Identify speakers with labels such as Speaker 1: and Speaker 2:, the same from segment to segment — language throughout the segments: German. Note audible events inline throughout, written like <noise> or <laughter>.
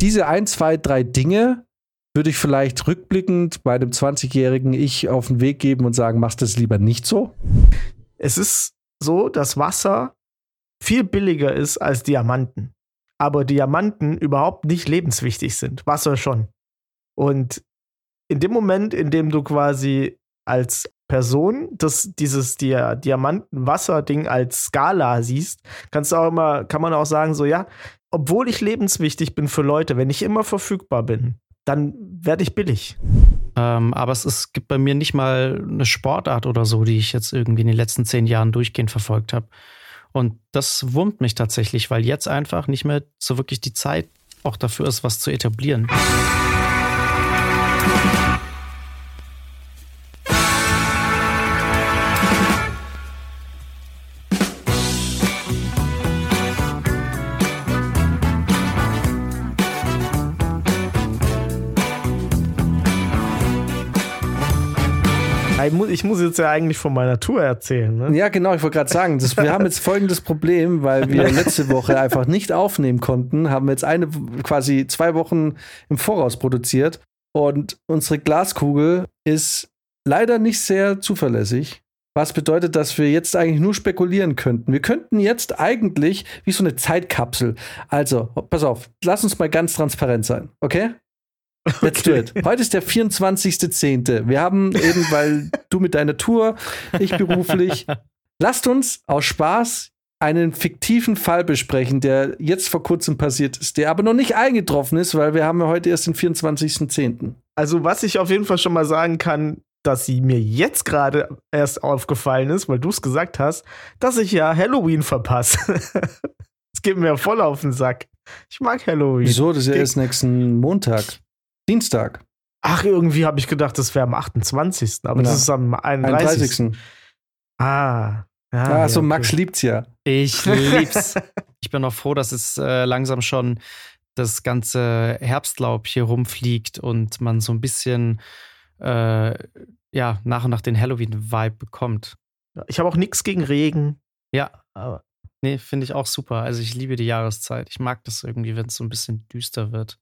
Speaker 1: diese ein, zwei, drei Dinge würde ich vielleicht rückblickend meinem 20-jährigen Ich auf den Weg geben und sagen, machst das lieber nicht so?
Speaker 2: Es ist so, dass Wasser viel billiger ist als Diamanten. Aber Diamanten überhaupt nicht lebenswichtig sind. Wasser schon. Und in dem Moment, in dem du quasi als Person das, dieses Dia Diamanten-Wasser-Ding als Skala siehst, kannst du auch immer, kann man auch sagen, so, ja, obwohl ich lebenswichtig bin für Leute, wenn ich immer verfügbar bin, dann werde ich billig.
Speaker 3: Ähm, aber es, es gibt bei mir nicht mal eine Sportart oder so, die ich jetzt irgendwie in den letzten zehn Jahren durchgehend verfolgt habe. Und das wurmt mich tatsächlich, weil jetzt einfach nicht mehr so wirklich die Zeit auch dafür ist, was zu etablieren.
Speaker 2: Ich muss jetzt ja eigentlich von meiner Tour erzählen. Ne?
Speaker 1: Ja, genau, ich wollte gerade sagen, das, wir haben jetzt folgendes Problem, weil wir <laughs> letzte Woche einfach nicht aufnehmen konnten, haben jetzt eine quasi zwei Wochen im Voraus produziert und unsere Glaskugel ist leider nicht sehr zuverlässig. Was bedeutet, dass wir jetzt eigentlich nur spekulieren könnten. Wir könnten jetzt eigentlich wie so eine Zeitkapsel. Also, pass auf, lass uns mal ganz transparent sein, okay? Let's okay. do it. Heute ist der 24.10. Wir haben eben, weil du mit deiner Tour, ich beruflich, lasst uns aus Spaß einen fiktiven Fall besprechen, der jetzt vor kurzem passiert ist, der aber noch nicht eingetroffen ist, weil wir haben ja heute erst den 24.10.
Speaker 2: Also, was ich auf jeden Fall schon mal sagen kann, dass sie mir jetzt gerade erst aufgefallen ist, weil du es gesagt hast, dass ich ja Halloween verpasse. <laughs> Es geht mir voll auf den Sack. Ich mag Halloween.
Speaker 1: Wieso? Das ist ja erst nächsten Montag. Dienstag.
Speaker 2: Ach, irgendwie habe ich gedacht, das wäre am 28. Aber ja. das ist am 31. 31. Ah.
Speaker 1: Ja, ah, ja, so okay. Max liebt's ja.
Speaker 3: Ich lieb's. <laughs> ich bin auch froh, dass es äh, langsam schon das ganze Herbstlaub hier rumfliegt und man so ein bisschen äh, ja, nach und nach den Halloween-Vibe bekommt.
Speaker 2: Ich habe auch nichts gegen Regen.
Speaker 3: Ja, aber nee, finde ich auch super. Also ich liebe die Jahreszeit. Ich mag das irgendwie, wenn es so ein bisschen düster wird.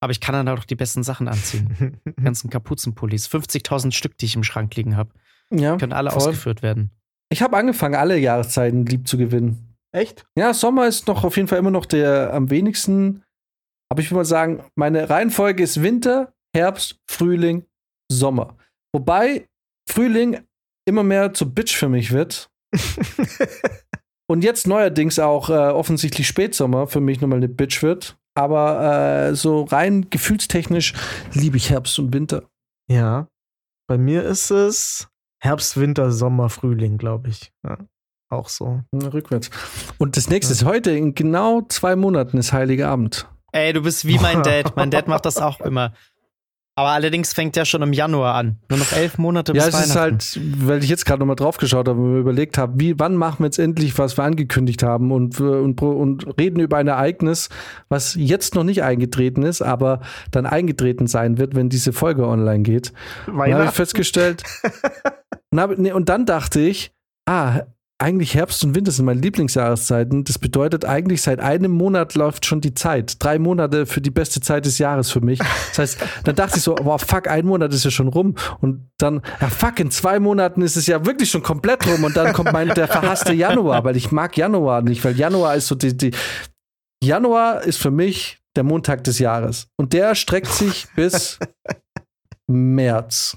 Speaker 3: Aber ich kann dann auch die besten Sachen anziehen. die <laughs> ganzen Kapuzenpullis. 50.000 Stück, die ich im Schrank liegen habe. Ja. Können alle voll. ausgeführt werden.
Speaker 1: Ich habe angefangen, alle Jahreszeiten lieb zu gewinnen.
Speaker 2: Echt?
Speaker 1: Ja, Sommer ist noch auf jeden Fall immer noch der am wenigsten. Aber ich würde mal sagen, meine Reihenfolge ist Winter, Herbst, Frühling, Sommer. Wobei Frühling immer mehr zu Bitch für mich wird. <laughs> Und jetzt neuerdings auch äh, offensichtlich Spätsommer für mich nochmal eine Bitch wird. Aber äh, so rein gefühlstechnisch liebe ich Herbst und Winter.
Speaker 2: Ja. Bei mir ist es Herbst, Winter, Sommer, Frühling, glaube ich. Ja, auch so.
Speaker 1: rückwärts. Und das nächste ja. ist heute, in genau zwei Monaten ist Heiliger Abend.
Speaker 3: Ey, du bist wie mein <laughs> Dad. Mein Dad macht das auch immer. Aber allerdings fängt der schon im Januar an. Nur noch elf Monate bis
Speaker 1: Ja, es ist halt, weil ich jetzt gerade nochmal drauf geschaut habe und mir überlegt habe, wie, wann machen wir jetzt endlich, was wir angekündigt haben und, und, und reden über ein Ereignis, was jetzt noch nicht eingetreten ist, aber dann eingetreten sein wird, wenn diese Folge online geht. Dann habe ich festgestellt. <laughs> und, hab, nee, und dann dachte ich, ah, eigentlich Herbst und Winter sind meine Lieblingsjahreszeiten. Das bedeutet, eigentlich seit einem Monat läuft schon die Zeit. Drei Monate für die beste Zeit des Jahres für mich. Das heißt, dann dachte ich so, boah, fuck, ein Monat ist ja schon rum. Und dann, ja, fuck, in zwei Monaten ist es ja wirklich schon komplett rum. Und dann kommt mein, der verhasste Januar, weil ich mag Januar nicht, weil Januar ist so die, die Januar ist für mich der Montag des Jahres. Und der streckt sich bis März.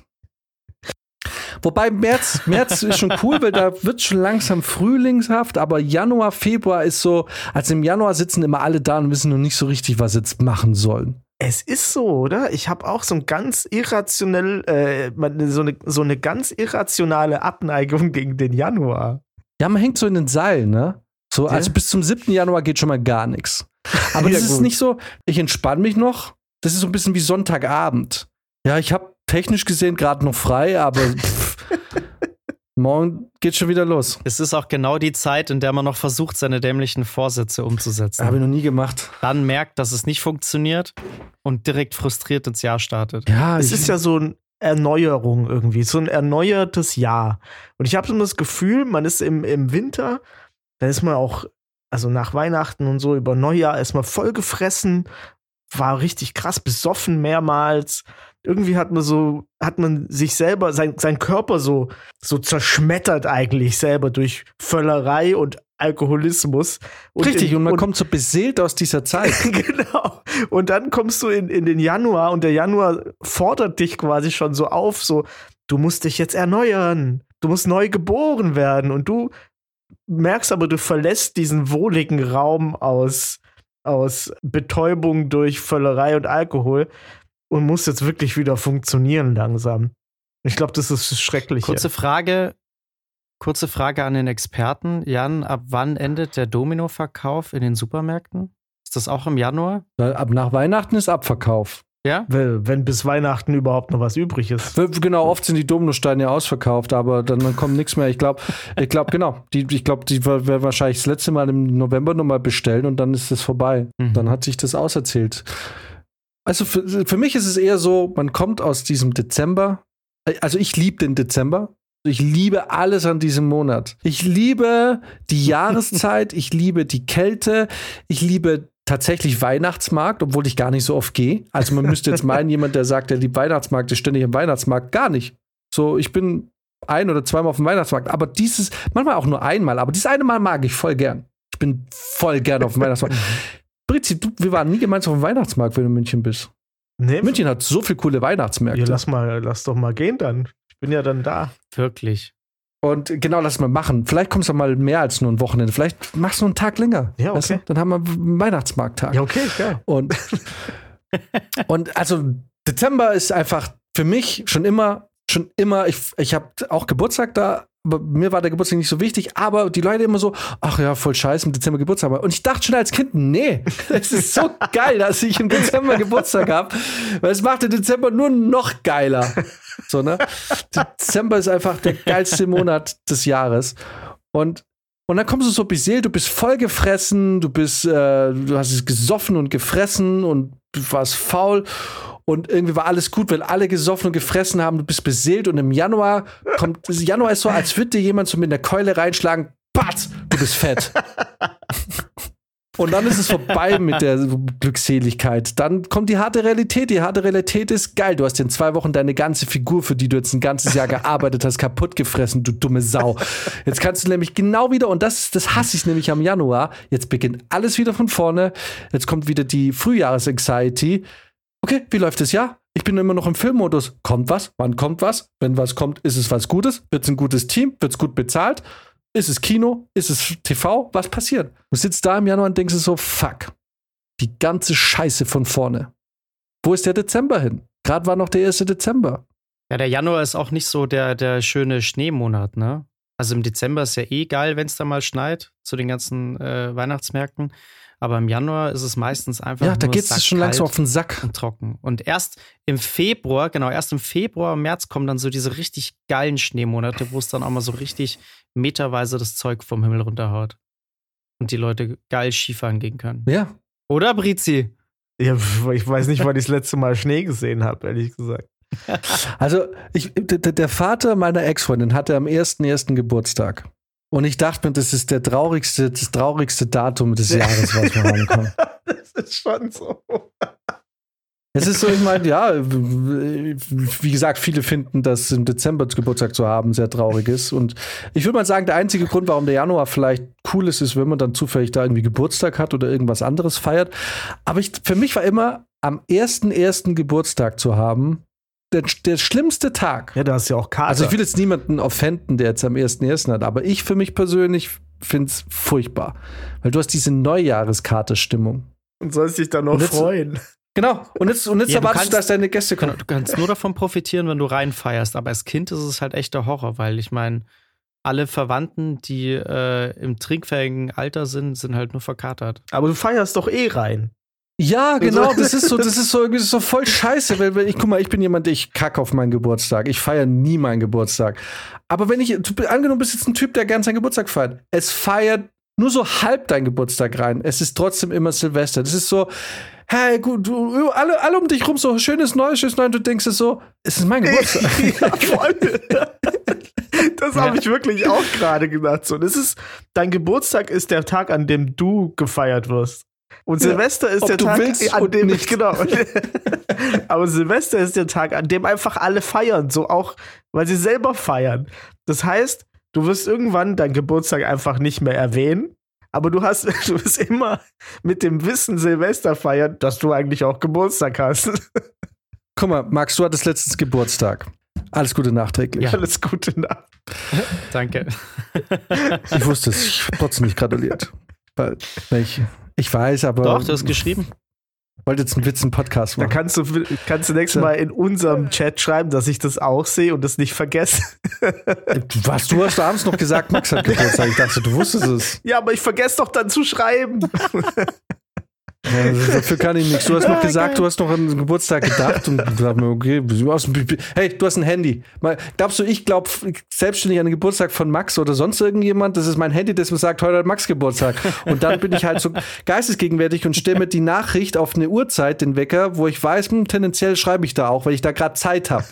Speaker 1: Wobei März, März ist schon cool, weil da wird schon langsam frühlingshaft, aber Januar, Februar ist so, also im Januar sitzen immer alle da und wissen noch nicht so richtig, was sie jetzt machen sollen.
Speaker 2: Es ist so, oder? Ich habe auch so ein ganz irrationell, äh, so, eine, so eine ganz irrationale Abneigung gegen den Januar.
Speaker 1: Ja, man hängt so in den Seilen, ne? So, also bis zum 7. Januar geht schon mal gar nichts. Aber <laughs> ja, das ist nicht so, ich entspanne mich noch. Das ist so ein bisschen wie Sonntagabend. Ja, ich habe technisch gesehen gerade noch frei, aber <laughs> <laughs> morgen geht schon wieder los.
Speaker 3: Es ist auch genau die Zeit, in der man noch versucht, seine dämlichen Vorsätze umzusetzen.
Speaker 1: Habe ich noch nie gemacht.
Speaker 3: Dann merkt, dass es nicht funktioniert und direkt frustriert ins Jahr startet.
Speaker 2: Ja, es ist ja so eine Erneuerung irgendwie, so ein erneuertes Jahr. Und ich habe so das Gefühl, man ist im, im Winter, da ist man auch, also nach Weihnachten und so, über Neujahr ist man voll gefressen war richtig krass besoffen mehrmals. Irgendwie hat man so, hat man sich selber, sein, sein Körper so, so zerschmettert eigentlich selber durch Völlerei und Alkoholismus.
Speaker 1: Und Richtig, in, und man und, kommt so beseelt aus dieser Zeit. <laughs>
Speaker 2: genau. Und dann kommst du in, in den Januar und der Januar fordert dich quasi schon so auf, so, du musst dich jetzt erneuern, du musst neu geboren werden und du merkst aber, du verlässt diesen wohligen Raum aus, aus Betäubung durch Völlerei und Alkohol und musst jetzt wirklich wieder funktionieren langsam. Ich glaube, das ist schrecklich.
Speaker 3: Kurze Frage, kurze Frage an den Experten. Jan, ab wann endet der Domino-Verkauf in den Supermärkten? Ist das auch im Januar?
Speaker 1: Ab nach Weihnachten ist Abverkauf.
Speaker 2: Ja? Wenn, wenn bis Weihnachten überhaupt noch was übrig ist.
Speaker 1: Genau, oft sind die Dominosteine ausverkauft, aber dann, dann kommt nichts mehr. Ich glaube, ich glaube, genau. Die, ich glaube, die werden wahrscheinlich das letzte Mal im November nochmal bestellen und dann ist es vorbei. Mhm. Dann hat sich das auserzählt. Also für, für mich ist es eher so, man kommt aus diesem Dezember. Also ich liebe den Dezember. Ich liebe alles an diesem Monat. Ich liebe die <laughs> Jahreszeit, ich liebe die Kälte, ich liebe tatsächlich Weihnachtsmarkt, obwohl ich gar nicht so oft gehe. Also man müsste jetzt meinen, <laughs> jemand, der sagt, der liebt Weihnachtsmarkt, ist ständig im Weihnachtsmarkt. Gar nicht. So, ich bin ein oder zweimal auf dem Weihnachtsmarkt, aber dieses, manchmal auch nur einmal, aber dieses eine Mal mag ich voll gern. Ich bin voll gern auf dem Weihnachtsmarkt. <laughs> Brizi, du, wir waren nie gemeinsam auf dem Weihnachtsmarkt, wenn du in München bist. Nee, München hat so viele coole Weihnachtsmärkte.
Speaker 2: Ja, lass mal, lass doch mal gehen dann. Ich bin ja dann da.
Speaker 3: Wirklich.
Speaker 1: Und genau, lass mal machen. Vielleicht kommst du mal mehr als nur ein Wochenende. Vielleicht machst du einen Tag länger.
Speaker 2: Ja, okay. Weißt du?
Speaker 1: Dann haben wir einen Weihnachtsmarkttag.
Speaker 2: Ja, okay, geil.
Speaker 1: Und, <laughs> und also Dezember ist einfach für mich schon immer, schon immer, ich, ich habe auch Geburtstag da mir war der Geburtstag nicht so wichtig, aber die Leute immer so, ach ja, voll scheiße, im Dezember Geburtstag haben. Und ich dachte schon als Kind, nee, <laughs> es ist so geil, dass ich im Dezember Geburtstag habe, weil es macht den Dezember nur noch geiler. So, ne? Dezember ist einfach der geilste Monat des Jahres. Und und dann kommst du so beseelt, du bist voll gefressen, du bist, äh, du hast es gesoffen und gefressen und du warst faul und irgendwie war alles gut, weil alle gesoffen und gefressen haben, du bist beseelt und im Januar kommt, Januar ist so, als würde dir jemand so mit einer Keule reinschlagen, patz, du bist fett. Und dann ist es vorbei mit der Glückseligkeit. Dann kommt die harte Realität. Die harte Realität ist geil. Du hast in zwei Wochen deine ganze Figur, für die du jetzt ein ganzes Jahr gearbeitet hast, kaputt gefressen, du dumme Sau. Jetzt kannst du nämlich genau wieder, und das, das hasse ich nämlich am Januar, jetzt beginnt alles wieder von vorne. Jetzt kommt wieder die Frühjahres-Anxiety okay, wie läuft das Jahr? Ich bin immer noch im Filmmodus. Kommt was? Wann kommt was? Wenn was kommt, ist es was Gutes? Wird es ein gutes Team? Wird es gut bezahlt? Ist es Kino? Ist es TV? Was passiert? Du sitzt da im Januar und denkst so, fuck, die ganze Scheiße von vorne. Wo ist der Dezember hin? Gerade war noch der 1. Dezember.
Speaker 3: Ja, der Januar ist auch nicht so der, der schöne Schneemonat, ne? Also im Dezember ist ja eh geil, wenn es da mal schneit, zu den ganzen äh, Weihnachtsmärkten. Aber im Januar ist es meistens einfach.
Speaker 1: Ja, da geht es schon langsam auf den Sack.
Speaker 3: Und trocken. Und erst im Februar, genau, erst im Februar, März kommen dann so diese richtig geilen Schneemonate, wo es dann auch mal so richtig meterweise das Zeug vom Himmel runterhaut. Und die Leute geil Skifahren gehen können.
Speaker 1: Ja.
Speaker 3: Oder, Brizi?
Speaker 2: Ja, ich weiß nicht, wann ich das letzte Mal Schnee gesehen habe, ehrlich gesagt. <laughs>
Speaker 1: Also, ich, der Vater meiner Ex-Freundin hatte am 1.1. Geburtstag. Und ich dachte mir, das ist der traurigste, das traurigste Datum des Jahres, was wir haben können. <laughs>
Speaker 2: das ist schon so.
Speaker 1: Es ist so, ich meine, ja, wie gesagt, viele finden, dass im Dezember Geburtstag zu haben sehr traurig ist. Und ich würde mal sagen, der einzige Grund, warum der Januar vielleicht cool ist, ist, wenn man dann zufällig da irgendwie Geburtstag hat oder irgendwas anderes feiert. Aber ich, für mich war immer am ersten ersten Geburtstag zu haben, der, der schlimmste Tag.
Speaker 2: Ja, da hast ja auch Karte.
Speaker 1: Also ich will jetzt niemanden offenden, der jetzt am 1.1. hat, aber ich für mich persönlich finde es furchtbar. Weil du hast diese Neujahreskartestimmung.
Speaker 2: Und sollst dich dann noch jetzt, freuen.
Speaker 1: Genau. Und jetzt, und jetzt ja, erwartest du, dass deine Gäste kommen.
Speaker 3: Du kannst nur davon profitieren, wenn du reinfeierst. Aber als Kind ist es halt echt der Horror, weil ich meine, alle Verwandten, die äh, im trinkfähigen Alter sind, sind halt nur verkatert.
Speaker 2: Aber du feierst doch eh rein.
Speaker 1: Ja, genau, <laughs> das ist so, das ist so irgendwie so voll scheiße, weil, weil ich guck mal, ich bin jemand, ich kacke auf meinen Geburtstag. Ich feiere nie meinen Geburtstag. Aber wenn ich, du, angenommen, bist jetzt ein Typ, der gern seinen Geburtstag feiert. Es feiert nur so halb dein Geburtstag rein. Es ist trotzdem immer Silvester. Das ist so, hey, gut, du, alle, alle um dich rum so schönes Neues, schönes Neues, du denkst es so, es ist mein Geburtstag. <laughs> ja, voll. <laughs>
Speaker 2: das habe ich wirklich auch gerade gedacht. So, das ist, dein Geburtstag ist der Tag, an dem du gefeiert wirst. Und Silvester ist
Speaker 1: ob
Speaker 2: der Tag,
Speaker 1: willst
Speaker 2: an dem
Speaker 1: nicht. <laughs>
Speaker 2: genau. <laughs> Aber Silvester ist der Tag, an dem einfach alle feiern, so auch, weil sie selber feiern. Das heißt, du wirst irgendwann deinen Geburtstag einfach nicht mehr erwähnen, aber du hast, <laughs> du wirst immer mit dem Wissen Silvester feiern, dass du eigentlich auch Geburtstag hast.
Speaker 1: Guck mal, Max, du hattest letztens Geburtstag. Alles Gute nachträglich.
Speaker 2: Alles Gute Nacht.
Speaker 3: Danke.
Speaker 1: Ich wusste es, ich habe trotzdem nicht gratuliert. Weil, weil ich, ich weiß, aber.
Speaker 3: Doch, du hast geschrieben.
Speaker 1: wollte jetzt einen Witz im Podcast
Speaker 2: Da
Speaker 1: machen.
Speaker 2: kannst du, kannst du nächstes Mal in unserem Chat schreiben, dass ich das auch sehe und das nicht vergesse. <laughs>
Speaker 1: Was, du hast abends noch gesagt, Max hat Geburtstag. Ich dachte, du wusstest es.
Speaker 2: Ja, aber ich vergesse doch dann zu schreiben. <laughs>
Speaker 1: Also dafür kann ich nichts. Du hast noch gesagt, du hast noch an den Geburtstag gedacht und gesagt mir, okay, du hast ein, hey, du hast ein Handy. Glaubst du, ich glaube selbstständig an den Geburtstag von Max oder sonst irgendjemand? Das ist mein Handy, das mir sagt, heute hat Max Geburtstag. Und dann bin ich halt so geistesgegenwärtig und stelle mir die Nachricht auf eine Uhrzeit, den Wecker, wo ich weiß, hm, tendenziell schreibe ich da auch, weil ich da gerade Zeit habe.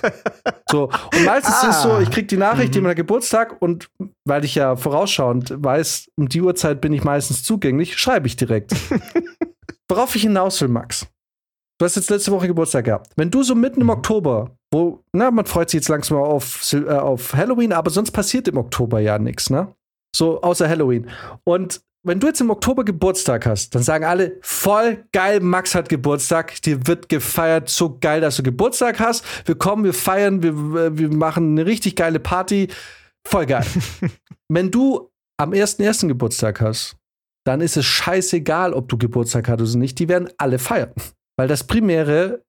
Speaker 1: So. Und meistens
Speaker 2: Ah.
Speaker 1: ist es so, ich krieg die Nachricht, jemand hat Geburtstag und weil ich ja vorausschauend weiß, um die Uhrzeit bin ich meistens zugänglich, schreibe ich direkt. <laughs> Worauf ich hinaus will, Max. Du hast jetzt letzte Woche Geburtstag gehabt. Wenn du so mitten im Oktober, wo, na, man freut sich jetzt langsam auf, äh, auf Halloween, aber sonst passiert im Oktober ja nichts, ne? So, außer Halloween. Und wenn du jetzt im Oktober Geburtstag hast, dann sagen alle, voll geil, Max hat Geburtstag, dir wird gefeiert, so geil, dass du Geburtstag hast. Wir kommen, wir feiern, wir, wir machen eine richtig geile Party. Voll geil. <laughs> wenn du am 1.1. Geburtstag hast, dann ist es scheißegal, ob du Geburtstag hattest oder nicht. Die werden alle feiern. Weil das primäre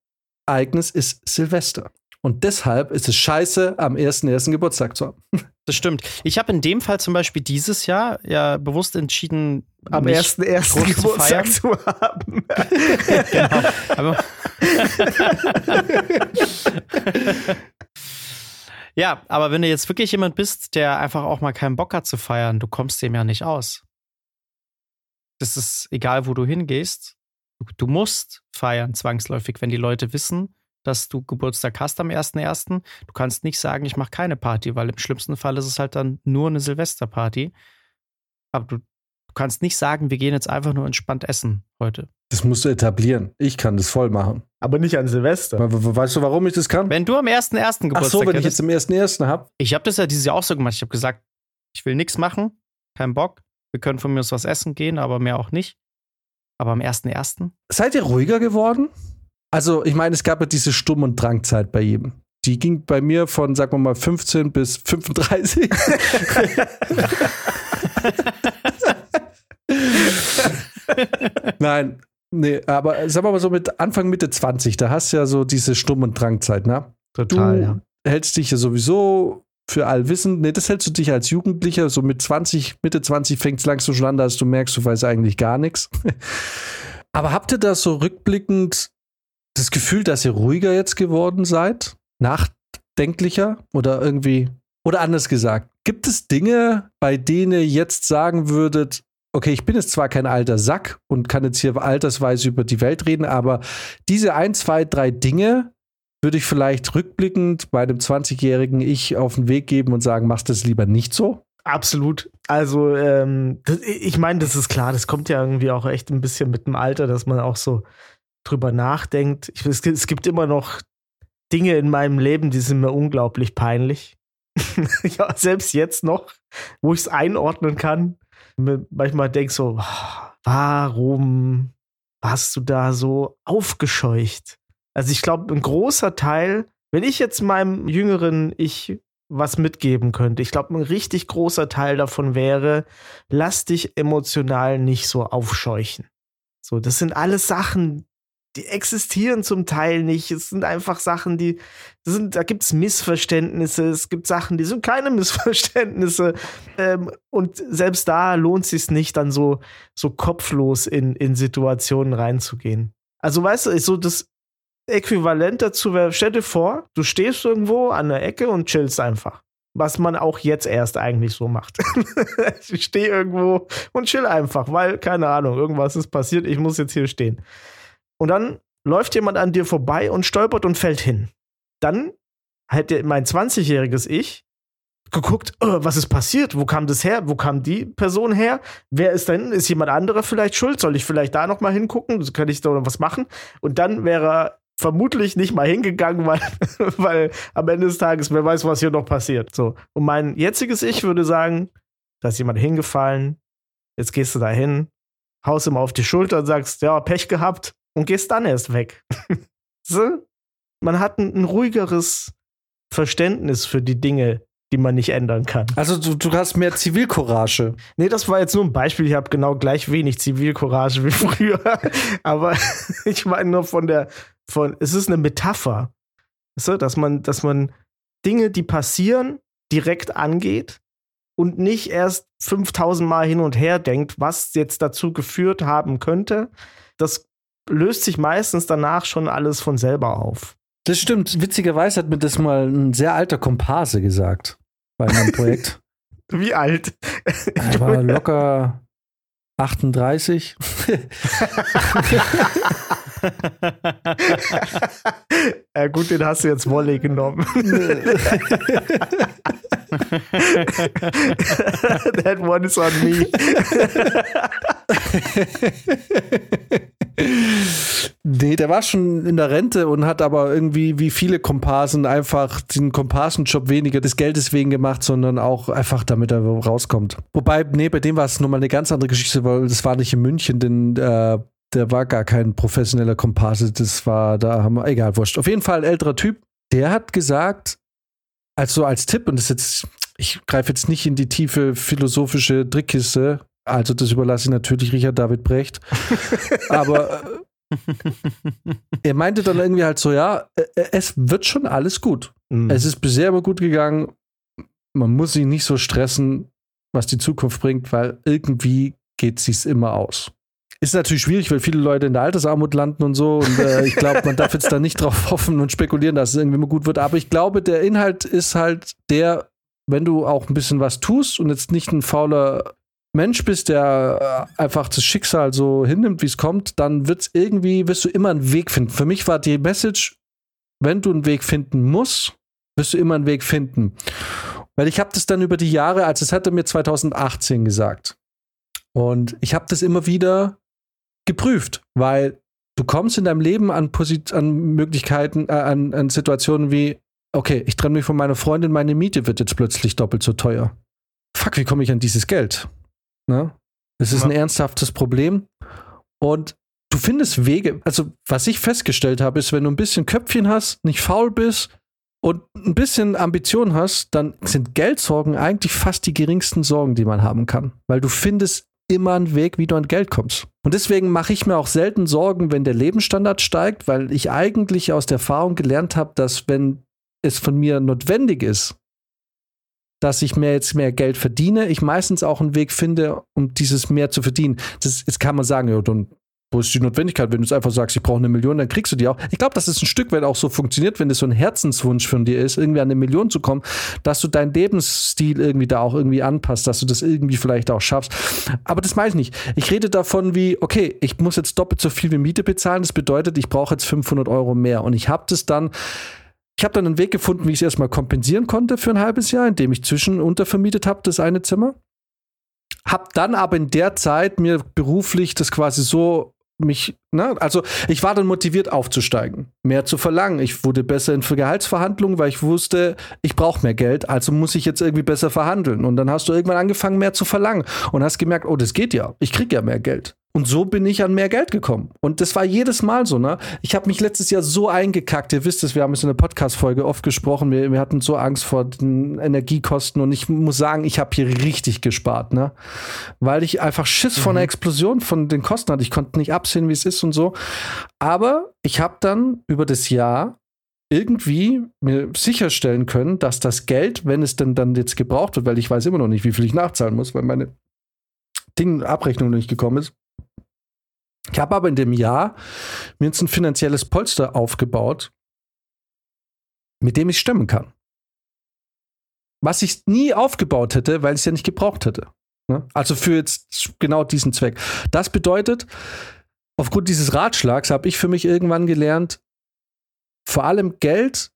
Speaker 1: Ereignis ist Silvester. Und deshalb ist es scheiße, am 1.1. Geburtstag zu haben. <laughs>
Speaker 3: Das stimmt. Ich habe in dem Fall zum Beispiel dieses Jahr ja bewusst entschieden,
Speaker 2: Am
Speaker 3: nicht
Speaker 2: ersten ersten
Speaker 3: groß zu
Speaker 2: Geburtstag
Speaker 3: feiern.
Speaker 2: zu haben. <laughs>
Speaker 3: genau. Aber <laughs> ja, aber wenn du jetzt wirklich jemand bist, der einfach auch mal keinen Bock hat zu feiern, du kommst dem ja nicht aus. Das ist egal, wo du hingehst. Du, du musst feiern, zwangsläufig, wenn die Leute wissen, dass du Geburtstag hast am 1.1. Du kannst nicht sagen, ich mache keine Party, weil im schlimmsten Fall ist es halt dann nur eine Silvesterparty. Aber du, du kannst nicht sagen, wir gehen jetzt einfach nur entspannt essen heute.
Speaker 1: Das musst du etablieren. Ich kann das voll machen.
Speaker 2: Aber nicht an Silvester.
Speaker 1: We- we- Weißt du, warum ich das kann?
Speaker 3: Wenn du am 1.1. Geburtstag
Speaker 1: Ach so, wenn ich jetzt im 1.1. habe.
Speaker 3: Ich habe das ja dieses Jahr auch so gemacht. Ich habe gesagt, ich will nichts machen, kein Bock. Wir können von mir aus was essen gehen, aber mehr auch nicht. Aber am 1.1.
Speaker 1: Seid ihr ruhiger geworden? Also, ich meine, es gab ja diese Stumm- und Drangzeit bei jedem. Die ging bei mir von, sagen wir mal, 15 bis 35. Nein, nee, aber sagen wir mal so mit Anfang, Mitte 20, da hast du ja so diese Stumm- und Drangzeit, ne?
Speaker 2: Total,
Speaker 1: du
Speaker 2: ja.
Speaker 1: hältst dich ja sowieso für allwissend. Nee, das hältst du dich als Jugendlicher. So mit 20, Mitte 20 fängt es langsam schon an, dass du merkst, du weißt eigentlich gar nichts. <laughs> Aber habt ihr da so rückblickend das Gefühl, dass ihr ruhiger jetzt geworden seid? Nachdenklicher? Oder irgendwie, oder anders gesagt, gibt es Dinge, bei denen ihr jetzt sagen würdet, okay, ich bin jetzt zwar kein alter Sack und kann jetzt hier altersweise über die Welt reden, aber diese ein, zwei, drei Dinge, würde ich vielleicht rückblickend bei einem 20-jährigen Ich auf den Weg geben und sagen, machst das lieber nicht so?
Speaker 2: Absolut. Also, ähm, das, ich meine, das ist klar, das kommt ja irgendwie auch echt ein bisschen mit dem Alter, dass man auch so drüber nachdenkt. Ich, es, gibt- es gibt immer noch Dinge in meinem Leben, die sind mir unglaublich peinlich. <laughs> ja, selbst jetzt noch, wo ich es einordnen kann. Manchmal denk so, warum warst du da so aufgescheucht? Also ich glaube, ein großer Teil, wenn ich jetzt meinem jüngeren Ich was mitgeben könnte, ich glaube, ein richtig großer Teil davon wäre, lass dich emotional nicht so aufscheuchen. So, das sind alles Sachen, die existieren zum Teil nicht. Es sind einfach Sachen, die, sind, da gibt es Missverständnisse, es gibt Sachen, die sind keine <laughs> Missverständnisse. Ähm, und selbst da lohnt sich nicht, dann so, so kopflos in, in Situationen reinzugehen. Also, weißt du, so das Äquivalent dazu wäre, stell dir vor, du stehst irgendwo an der Ecke und chillst einfach. Was man auch jetzt erst eigentlich so macht. <laughs> ich stehe irgendwo und chill einfach, weil, keine Ahnung, irgendwas ist passiert, ich muss jetzt hier stehen. Und dann läuft jemand an dir vorbei und stolpert und fällt hin. Dann hätte mein 20-jähriges Ich geguckt, oh, was ist passiert? Wo kam das her? Wo kam die Person her? Wer ist denn? Ist jemand anderer vielleicht schuld? Soll ich vielleicht da noch mal hingucken? Kann ich da was machen? Und dann wäre vermutlich nicht mal hingegangen, weil, <laughs> weil am Ende des Tages, wer weiß, was hier noch passiert. So. Und mein jetziges Ich würde sagen, da ist jemand hingefallen, jetzt gehst du da hin, haust ihm auf die Schulter und sagst, ja, Pech gehabt und gehst dann erst weg. <laughs> so? Man hat ein, ein ruhigeres Verständnis für die Dinge, die man nicht ändern kann.
Speaker 1: Also du, du hast mehr Zivilcourage.
Speaker 2: Nee, das war jetzt nur ein Beispiel. Ich habe genau gleich wenig Zivilcourage wie <laughs> früher. Aber <laughs> ich meine nur von der, von, es ist eine Metapher. Weißt du, dass man, dass man Dinge, die passieren, direkt angeht und nicht erst 5000 Mal hin und her denkt, was jetzt dazu geführt haben könnte. Das löst sich meistens danach schon alles von selber auf.
Speaker 1: Das stimmt. Witzigerweise hat mir das mal ein sehr alter Komparse gesagt bei meinem Projekt. <laughs>
Speaker 2: Wie alt?
Speaker 1: Er war locker 38. <laughs>
Speaker 2: ja, gut, den hast du jetzt Wolle genommen. <laughs> That one is on me.
Speaker 1: Nee, der war schon in der Rente und hat aber irgendwie wie viele Komparsen einfach den Komparsenjob weniger des Geldes wegen gemacht, sondern auch einfach damit er rauskommt. Wobei, nee, bei dem war es nochmal eine ganz andere Geschichte, weil das war nicht in München, denn äh, der war gar kein professioneller Komparse. Das war, da haben wir, egal, wurscht. Auf jeden Fall ein älterer Typ. Der hat gesagt, also als Tipp, und das jetzt, ich greife jetzt nicht in die tiefe philosophische Trickkiste, also das überlasse ich natürlich Richard David Brecht. <laughs> Aber äh, <laughs> er meinte dann irgendwie halt so, ja, äh, äh, es wird schon alles gut. Mhm. Es ist bisher immer gut gegangen. Man muss sich nicht so stressen, was die Zukunft bringt, weil irgendwie geht es sich immer aus. Ist natürlich schwierig, weil viele Leute in der Altersarmut landen und so. Und äh, ich glaube, man darf jetzt da nicht drauf <laughs> hoffen und spekulieren, dass es irgendwie mal gut wird. Aber ich glaube, der Inhalt ist halt der, wenn du auch ein bisschen was tust und jetzt nicht ein fauler Mensch bist, der äh, einfach das Schicksal so hinnimmt, wie es kommt, dann wird's irgendwie, wirst du immer einen Weg finden. Für mich war die Message, wenn du einen Weg finden musst, wirst du immer einen Weg finden. Weil ich habe das dann über die Jahre, als es hatte mir 2018 gesagt. Und ich habe das immer wieder geprüft, weil du kommst in deinem Leben an, Posit an Möglichkeiten, äh, an, an Situationen wie, okay, ich trenne mich von meiner Freundin, meine Miete wird jetzt plötzlich doppelt so teuer. Fuck, wie komme ich an dieses Geld? Ne? Es ist ja. ein ernsthaftes Problem. Und du findest Wege, also was ich festgestellt habe, ist, wenn du ein bisschen Köpfchen hast, nicht faul bist und ein bisschen Ambition hast, dann sind Geldsorgen eigentlich fast die geringsten Sorgen, die man haben kann. Weil du findest immer einen Weg, wie du an Geld kommst. Und deswegen mache ich mir auch selten Sorgen, wenn der Lebensstandard steigt, weil ich eigentlich aus der Erfahrung gelernt habe, dass wenn es von mir notwendig ist, dass ich mir jetzt mehr Geld verdiene, ich meistens auch einen Weg finde, um dieses mehr zu verdienen. Das, jetzt kann man sagen, ja, dann wo ist die Notwendigkeit? Wenn du es einfach sagst, ich brauche eine Million, dann kriegst du die auch. Ich glaube, dass es ein Stück weit auch so funktioniert, wenn es so ein Herzenswunsch von dir ist, irgendwie an eine Million zu kommen, dass du deinen Lebensstil irgendwie da auch irgendwie anpasst, dass du das irgendwie vielleicht auch schaffst. Aber das meine ich nicht. Ich rede davon wie, okay, ich muss jetzt doppelt so viel wie Miete bezahlen. Das bedeutet, ich brauche jetzt 500 Euro mehr. Und ich habe das dann ich habe dann einen Weg gefunden, wie ich es erstmal kompensieren konnte für ein halbes Jahr, indem ich zwischen untervermietet habe, das eine Zimmer. Hab dann aber in der Zeit mir beruflich das quasi so mich, ne, also ich war dann motiviert aufzusteigen, mehr zu verlangen. Ich wurde besser in Gehaltsverhandlungen, weil ich wusste, ich brauche mehr Geld, also muss ich jetzt irgendwie besser verhandeln. Und dann hast du irgendwann angefangen, mehr zu verlangen und hast gemerkt, oh, das geht ja, ich krieg ja mehr Geld. Und so bin ich an mehr Geld gekommen. Und das war jedes Mal so, ne? Ich habe mich letztes Jahr so eingekackt. Ihr wisst es, wir haben es in der Podcast-Folge oft gesprochen. Wir, wir, hatten so Angst vor den Energiekosten. Und ich muss sagen, ich habe hier richtig gespart, ne? Weil ich einfach Schiss mhm. vor einer Explosion von den Kosten hatte. Ich konnte nicht absehen, wie es ist und so. Aber ich habe dann über das Jahr irgendwie mir sicherstellen können, dass das Geld, wenn es denn dann jetzt gebraucht wird, weil ich weiß immer noch nicht, wie viel ich nachzahlen muss, weil meine Ding Abrechnung nicht gekommen ist, ich habe aber in dem Jahr mir jetzt ein finanzielles Polster aufgebaut, mit dem ich stemmen kann. Was ich nie aufgebaut hätte, weil ich es ja nicht gebraucht hätte. Ne? Also für jetzt genau diesen Zweck. Das bedeutet, aufgrund dieses Ratschlags habe ich für mich irgendwann gelernt, vor allem Geld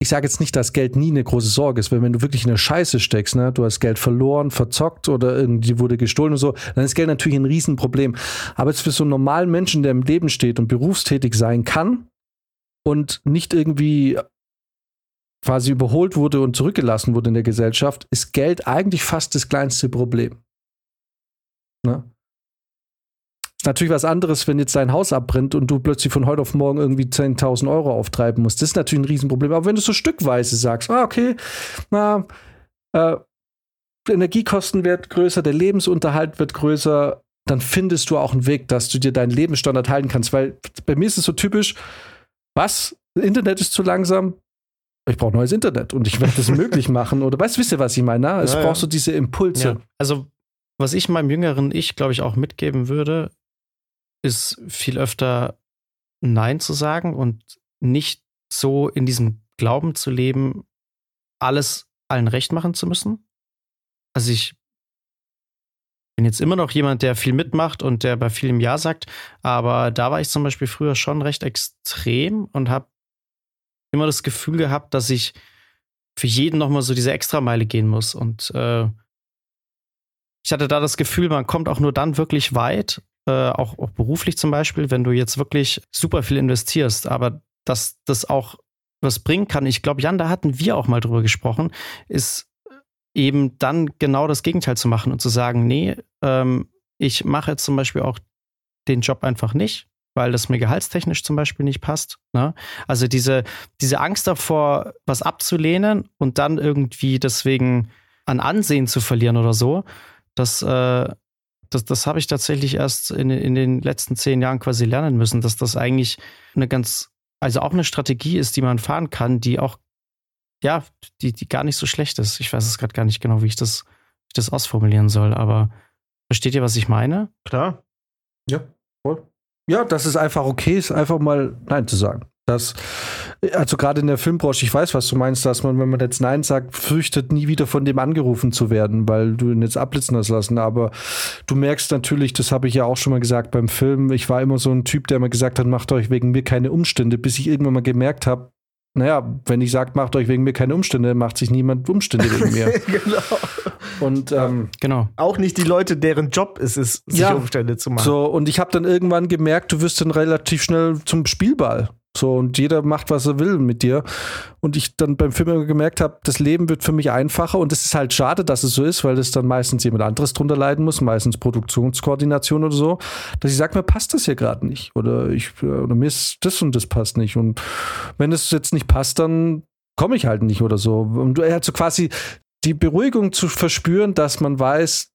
Speaker 1: ich sage jetzt nicht, dass Geld nie eine große Sorge ist, weil wenn du wirklich in der Scheiße steckst, ne, du hast Geld verloren, verzockt oder irgendwie wurde gestohlen und so, dann ist Geld natürlich ein Riesenproblem. Aber jetzt für so einen normalen Menschen, der im Leben steht und berufstätig sein kann und nicht irgendwie quasi überholt wurde und zurückgelassen wurde in der Gesellschaft, ist Geld eigentlich fast das kleinste Problem. Ne? Ist natürlich was anderes, wenn jetzt dein Haus abbrennt und du plötzlich von heute auf morgen irgendwie 10.000 Euro auftreiben musst. Das ist natürlich ein Riesenproblem. Aber wenn du so stückweise sagst, ah, okay, na, äh, Energiekosten werden größer, der Lebensunterhalt wird größer, dann findest du auch einen Weg, dass du dir deinen Lebensstandard halten kannst. Weil bei mir ist es so typisch, was? Internet ist zu langsam, ich brauche neues Internet und ich werde das <laughs> möglich machen. Oder weißt du, wisst ihr, was ich meine? Na? Es
Speaker 2: Ja,
Speaker 1: braucht
Speaker 2: ja.
Speaker 1: so diese Impulse.
Speaker 3: Ja. Also, was ich meinem jüngeren Ich, glaube ich, auch mitgeben würde, ist viel öfter Nein zu sagen und nicht so in diesem Glauben zu leben, alles allen recht machen zu müssen. Also ich bin jetzt immer noch jemand, der viel mitmacht und der bei vielem Ja sagt, aber da war ich zum Beispiel früher schon recht extrem und habe immer das Gefühl gehabt, dass ich für jeden nochmal so diese Extrameile gehen muss. Und äh, ich hatte da das Gefühl, man kommt auch nur dann wirklich weit, äh, auch, auch beruflich zum Beispiel, wenn du jetzt wirklich super viel investierst, aber dass das auch was bringen kann. Ich glaube, Jan, da hatten wir auch mal drüber gesprochen, ist eben dann genau das Gegenteil zu machen und zu sagen, nee, ähm, ich mache jetzt zum Beispiel auch den Job einfach nicht, weil das mir gehaltstechnisch zum Beispiel nicht passt. Ne? Also diese, diese Angst davor, was abzulehnen und dann irgendwie deswegen an Ansehen zu verlieren oder so, das, äh, das, das habe ich tatsächlich erst in, in den letzten zehn Jahren quasi lernen müssen, dass das eigentlich eine ganz, also auch eine Strategie ist, die man fahren kann, die auch, ja, die, die gar nicht so schlecht ist. Ich weiß es gerade gar nicht genau, wie ich das, wie ich das ausformulieren soll, aber versteht ihr, was ich meine?
Speaker 2: Klar.
Speaker 1: Ja, voll. Ja, dass es einfach okay ist, einfach mal Nein zu sagen. Das, also gerade in der Filmbranche, ich weiß, was du meinst, dass man, wenn man jetzt Nein sagt, fürchtet, nie wieder von dem angerufen zu werden, weil du ihn jetzt abblitzen hast lassen. Aber du merkst natürlich, das habe ich ja auch schon mal gesagt beim Film, ich war immer so ein Typ, der immer gesagt hat, macht euch wegen mir keine Umstände, bis ich irgendwann mal gemerkt habe, naja, wenn ich sage, macht euch wegen mir keine Umstände, macht sich niemand Umstände wegen mir. <laughs>
Speaker 2: genau.
Speaker 1: Und ähm,
Speaker 3: Genau.
Speaker 2: Auch nicht die Leute, deren Job es ist, sich
Speaker 1: Ja.
Speaker 2: Umstände zu machen.
Speaker 1: So, und ich habe dann irgendwann gemerkt, du wirst dann relativ schnell zum Spielball. So, und jeder macht, was er will mit dir. Und ich dann beim Film gemerkt habe, das Leben wird für mich einfacher. Und es ist halt schade, dass es so ist, weil das dann meistens jemand anderes drunter leiden muss, meistens Produktionskoordination oder so, dass ich sage, mir passt das hier gerade nicht. Oder ich, oder mir ist das und das passt nicht. Und wenn es jetzt nicht passt, dann komme ich halt nicht oder so. Und er hat so quasi die Beruhigung zu verspüren, dass man weiß,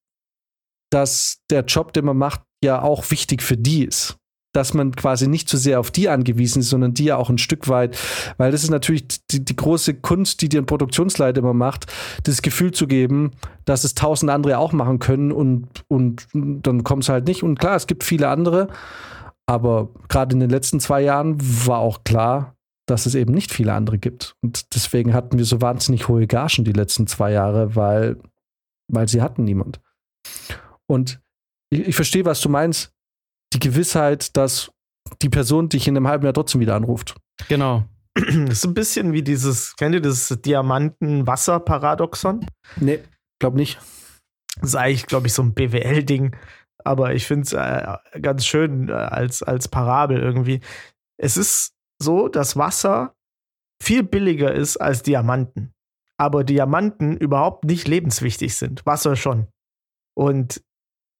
Speaker 1: dass der Job, den man macht, ja auch wichtig für die ist. Dass man quasi nicht zu sehr auf die angewiesen ist, sondern die ja auch ein Stück weit, weil das ist natürlich die, die große Kunst, die dir ein Produktionsleiter immer macht, das Gefühl zu geben, dass es tausend andere auch machen können und, und dann kommt es halt nicht. Und klar, es gibt viele andere, aber gerade in den letzten zwei Jahren war auch klar, dass es eben nicht viele andere gibt. Und deswegen hatten wir so wahnsinnig hohe Gagen die letzten zwei Jahre, weil, weil sie hatten niemand. Und ich, ich verstehe, was du meinst. Die Gewissheit, dass die Person dich in einem halben Jahr trotzdem wieder anruft.
Speaker 3: Genau.
Speaker 2: Das ist ein bisschen wie dieses, kennt ihr das Diamanten-Wasser-Paradoxon?
Speaker 1: Nee, glaub nicht.
Speaker 2: Das ist eigentlich, glaube ich, so ein BWL-Ding. Aber ich finde es äh, ganz schön äh, als, als Parabel irgendwie. Es ist so, dass Wasser viel billiger ist als Diamanten. Aber Diamanten überhaupt nicht lebenswichtig sind. Wasser schon. Und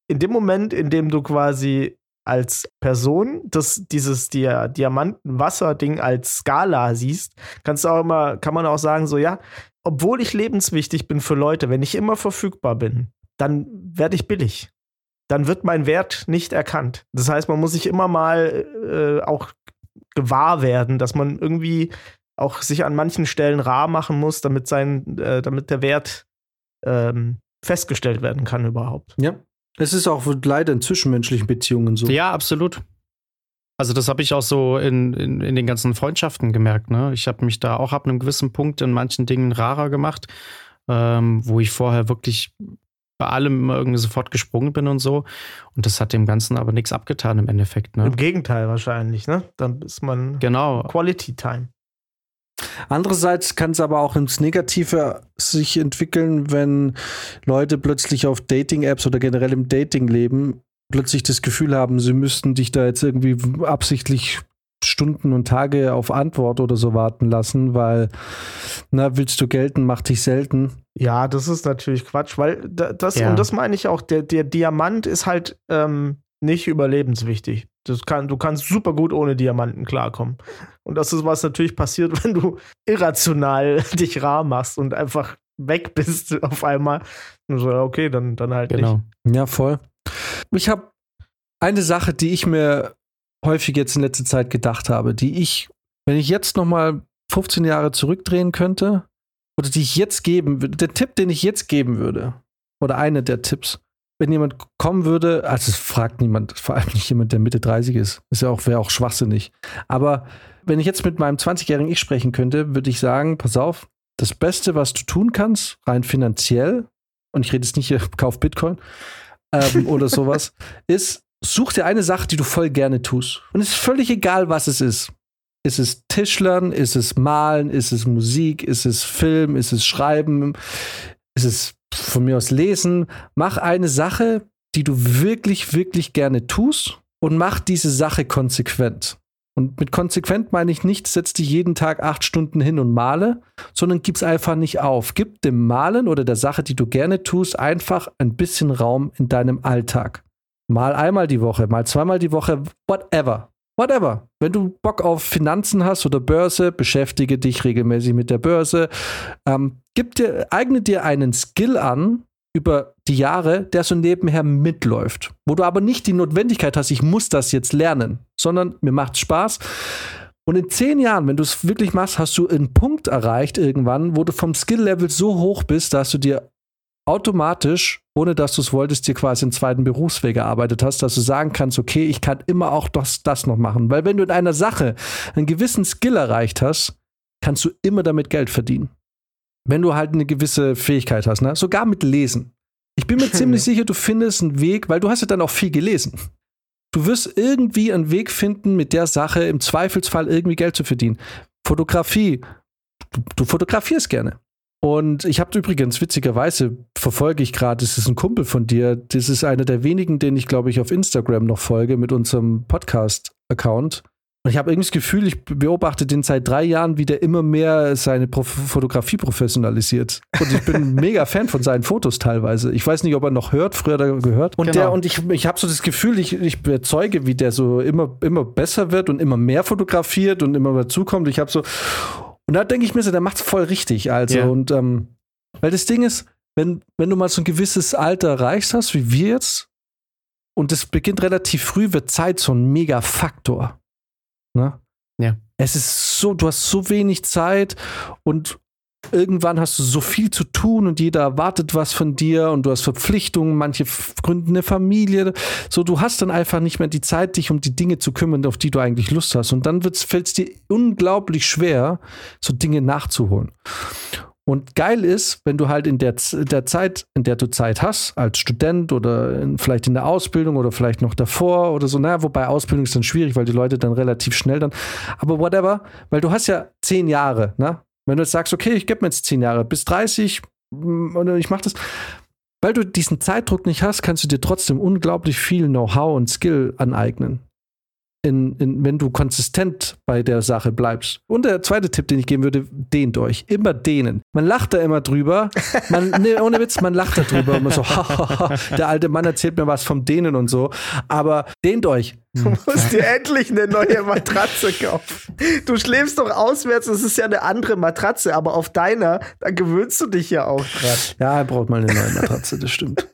Speaker 2: in dem Moment, in dem du quasi als Person das, dieses Dia Diamanten-Wasser-Ding als Skala siehst, kannst du auch immer, kann man auch sagen, so ja, obwohl ich lebenswichtig bin für Leute, wenn ich immer verfügbar bin, dann werde ich billig. Dann wird mein Wert nicht erkannt. Das heißt, man muss sich immer mal äh, auch gewahr werden, dass man irgendwie auch sich an manchen Stellen rar machen muss, damit sein, äh, damit der Wert ähm, festgestellt werden kann überhaupt.
Speaker 1: Ja. Es ist auch leider in zwischenmenschlichen Beziehungen so.
Speaker 3: Ja, absolut. Also das habe ich auch so in, in, in den ganzen Freundschaften gemerkt. Ne? Ich habe mich da auch ab einem gewissen Punkt in manchen Dingen rarer gemacht, ähm, wo ich vorher wirklich bei allem immer irgendwie sofort gesprungen bin und so. Und das hat dem Ganzen aber nichts abgetan im Endeffekt. Ne?
Speaker 2: Im Gegenteil wahrscheinlich, ne? Dann ist man
Speaker 3: Genau.
Speaker 2: Quality Time.
Speaker 1: Andererseits kann es aber auch ins Negative sich entwickeln, wenn Leute plötzlich auf Dating-Apps oder generell im Dating-Leben plötzlich das Gefühl haben, sie müssten dich da jetzt irgendwie absichtlich Stunden und Tage auf Antwort oder so warten lassen, weil, na, willst du gelten, mach dich selten.
Speaker 2: Ja, das ist natürlich Quatsch, weil das, ja. und das meine ich auch, der, der Diamant ist halt ähm, nicht überlebenswichtig. Das kann, du kannst super gut ohne Diamanten klarkommen. Und das ist, was natürlich passiert, <laughs> wenn du irrational <laughs> dich rar machst und einfach weg bist <laughs> auf einmal. Und so, okay, dann, dann halt genau.
Speaker 1: nicht. Ja, voll. Ich habe eine Sache, die ich mir häufig jetzt in letzter Zeit gedacht habe, die ich, wenn ich jetzt noch mal 15 Jahre zurückdrehen könnte, oder die ich jetzt geben würde, der Tipp, den ich jetzt geben würde, oder eine der Tipps, wenn jemand kommen würde, also es fragt niemand, vor allem nicht jemand, der Mitte 30 ist. Ist ja auch, wäre auch schwachsinnig. Aber wenn ich jetzt mit meinem 20-jährigen Ich sprechen könnte, würde ich sagen, pass auf, das Beste, was du tun kannst, rein finanziell, und ich rede jetzt nicht hier, <laughs> kauf Bitcoin ähm, oder <laughs> sowas, ist, such dir eine Sache, die du voll gerne tust. Und es ist völlig egal, was es ist. Ist es Tischlern? Ist es Malen? Ist es Musik? Ist es Film? Ist es Schreiben? Ist es von mir aus lesen, mach eine Sache, die du wirklich, wirklich gerne tust und mach diese Sache konsequent. Und mit konsequent meine ich nicht, setz dich jeden Tag acht Stunden hin und male, sondern gib's einfach nicht auf. Gib dem Malen oder der Sache, die du gerne tust, einfach ein bisschen Raum in deinem Alltag. Mal einmal die Woche, mal zweimal die Woche, whatever. Whatever. Wenn du Bock auf Finanzen hast oder Börse, beschäftige dich regelmäßig mit der Börse. Ähm, gib dir, eigne dir einen Skill an über die Jahre, der so nebenher mitläuft. Wo du aber nicht die Notwendigkeit hast, ich muss das jetzt lernen, sondern mir macht Spaß. Und in zehn Jahren, wenn du es wirklich machst, hast du einen Punkt erreicht irgendwann, wo du vom Skill-Level so hoch bist, dass du dir automatisch, ohne dass du es wolltest, dir quasi einen zweiten Berufsweg erarbeitet hast, dass du sagen kannst, okay, ich kann immer auch das, das noch machen. Weil wenn du in einer Sache einen gewissen Skill erreicht hast, kannst du immer damit Geld verdienen. Wenn du halt eine gewisse Fähigkeit hast, ne? sogar mit Lesen. Ich bin mir <laughs> ziemlich sicher, du findest einen Weg, weil du hast ja dann auch viel gelesen. Du wirst irgendwie einen Weg finden, mit der Sache im Zweifelsfall irgendwie Geld zu verdienen. Fotografie. Du, du fotografierst gerne. Und ich habe übrigens, witzigerweise, verfolge ich gerade, das ist ein Kumpel von dir, das ist einer der wenigen, den ich, glaube ich, auf Instagram noch folge mit unserem Podcast-Account. Und ich habe irgendwie das Gefühl, ich beobachte den seit drei Jahren, wie der immer mehr seine Prof Fotografie professionalisiert. Und ich bin <laughs> mega Fan von seinen Fotos teilweise. Ich weiß nicht, ob er noch hört, früher da gehört. Und genau. der, und ich, ich habe so das Gefühl, ich, ich bezeuge, wie der so immer, immer besser wird und immer mehr fotografiert und immer dazukommt. Ich habe so, und da denke ich mir so, der macht es voll richtig. Also, ja. und ähm, weil das Ding ist, wenn, wenn du mal so ein gewisses Alter erreicht hast, wie wir jetzt, und das beginnt relativ früh, wird Zeit so ein mega Faktor. Ne? Ja. Es ist so, du hast so wenig Zeit und irgendwann hast du so viel zu tun und jeder erwartet was von dir und du hast Verpflichtungen, manche gründen eine Familie. So, du hast dann einfach nicht mehr die Zeit, dich um die Dinge zu kümmern, auf die du eigentlich Lust hast. Und dann fällt es dir unglaublich schwer, so Dinge nachzuholen. Und geil ist, wenn du halt in der, der Zeit, in der du Zeit hast, als Student oder in, vielleicht in der Ausbildung oder vielleicht noch davor oder so, naja, wobei Ausbildung ist dann schwierig, weil die Leute dann relativ schnell dann, aber whatever, weil du hast ja zehn Jahre, ne? Wenn du jetzt sagst, okay, ich gebe mir jetzt zehn Jahre bis 30 mm, und ich mache das, weil du diesen Zeitdruck nicht hast, kannst du dir trotzdem unglaublich viel Know-how und Skill aneignen in, in, wenn du konsistent bei der Sache bleibst. Und der zweite Tipp, den ich geben würde, dehnt euch. Immer dehnen. Man lacht da immer drüber. Man, <laughs> nee, ohne Witz, man lacht da drüber. Und man so, <laughs> der alte Mann erzählt mir was vom Dehnen und so. Aber dehnt euch.
Speaker 2: Du musst dir endlich eine neue Matratze kaufen. Du schläfst doch auswärts, das ist ja eine andere Matratze, aber auf deiner, da gewöhnst du dich ja auch dran.
Speaker 1: Ja, er braucht mal eine neue Matratze, das stimmt.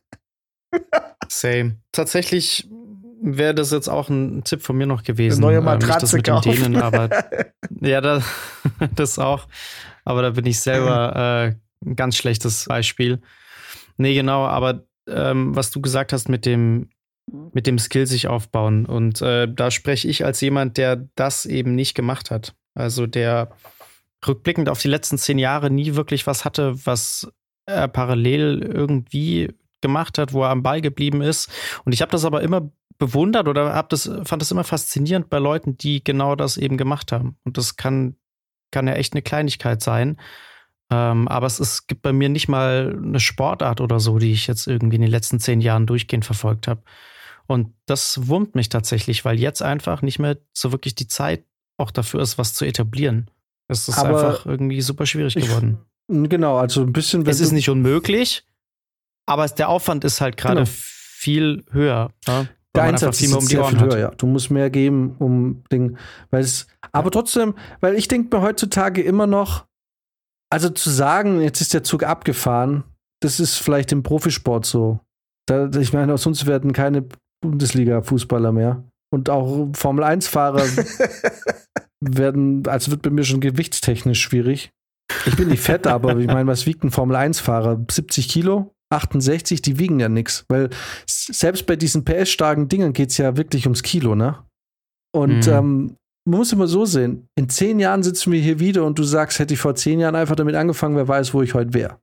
Speaker 3: Same. Tatsächlich wäre das jetzt auch ein Tipp von mir noch gewesen.
Speaker 2: Eine neue Matratze ähm, das mit
Speaker 3: Denen, aber <laughs> ja, das, <laughs> das auch. Aber da bin ich selber äh, ein ganz schlechtes Beispiel. Nee, genau, aber ähm, was du gesagt hast mit dem, mit dem Skill sich aufbauen. Und äh, da spreche ich als jemand, der das eben nicht gemacht hat. Also der rückblickend auf die letzten zehn Jahre nie wirklich was hatte, was er parallel irgendwie gemacht hat, wo er am Ball geblieben ist. Und ich habe das aber immer bewundert oder hab das, fand das immer faszinierend bei Leuten, die genau das eben gemacht haben. Und das kann kann ja echt eine Kleinigkeit sein. Ähm, aber es ist, gibt bei mir nicht mal eine Sportart oder so, die ich jetzt irgendwie in den letzten zehn Jahren durchgehend verfolgt habe. Und das wurmt mich tatsächlich, weil jetzt einfach nicht mehr so wirklich die Zeit auch dafür ist, was zu etablieren. Es ist aber einfach irgendwie super schwierig geworden.
Speaker 1: Ich, genau, also ein bisschen.
Speaker 3: Es ist nicht unmöglich, aber der Aufwand ist halt gerade genau. viel höher. Ne?
Speaker 1: Der Einsatz viel mehr um die Ohren höher, ja. Du musst mehr geben, um Ding, weil es, aber trotzdem, weil ich denke mir heutzutage immer noch, also zu sagen, jetzt ist der Zug abgefahren, das ist vielleicht im Profisport so. Da, ich meine, sonst werden keine Bundesliga-Fußballer mehr. Und auch Formel-1-Fahrer <laughs> werden, also wird bei mir schon gewichtstechnisch schwierig. Ich bin nicht fett, aber ich meine, was wiegt ein Formel-1-Fahrer? 70 Kilo? 68, die wiegen ja nichts. Weil selbst bei diesen PS-starken Dingern geht es ja wirklich ums Kilo, ne? Und mhm. ähm, man muss immer so sehen, in zehn Jahren sitzen wir hier wieder und du sagst, hätte ich vor zehn Jahren einfach damit angefangen, wer weiß, wo ich heute wäre.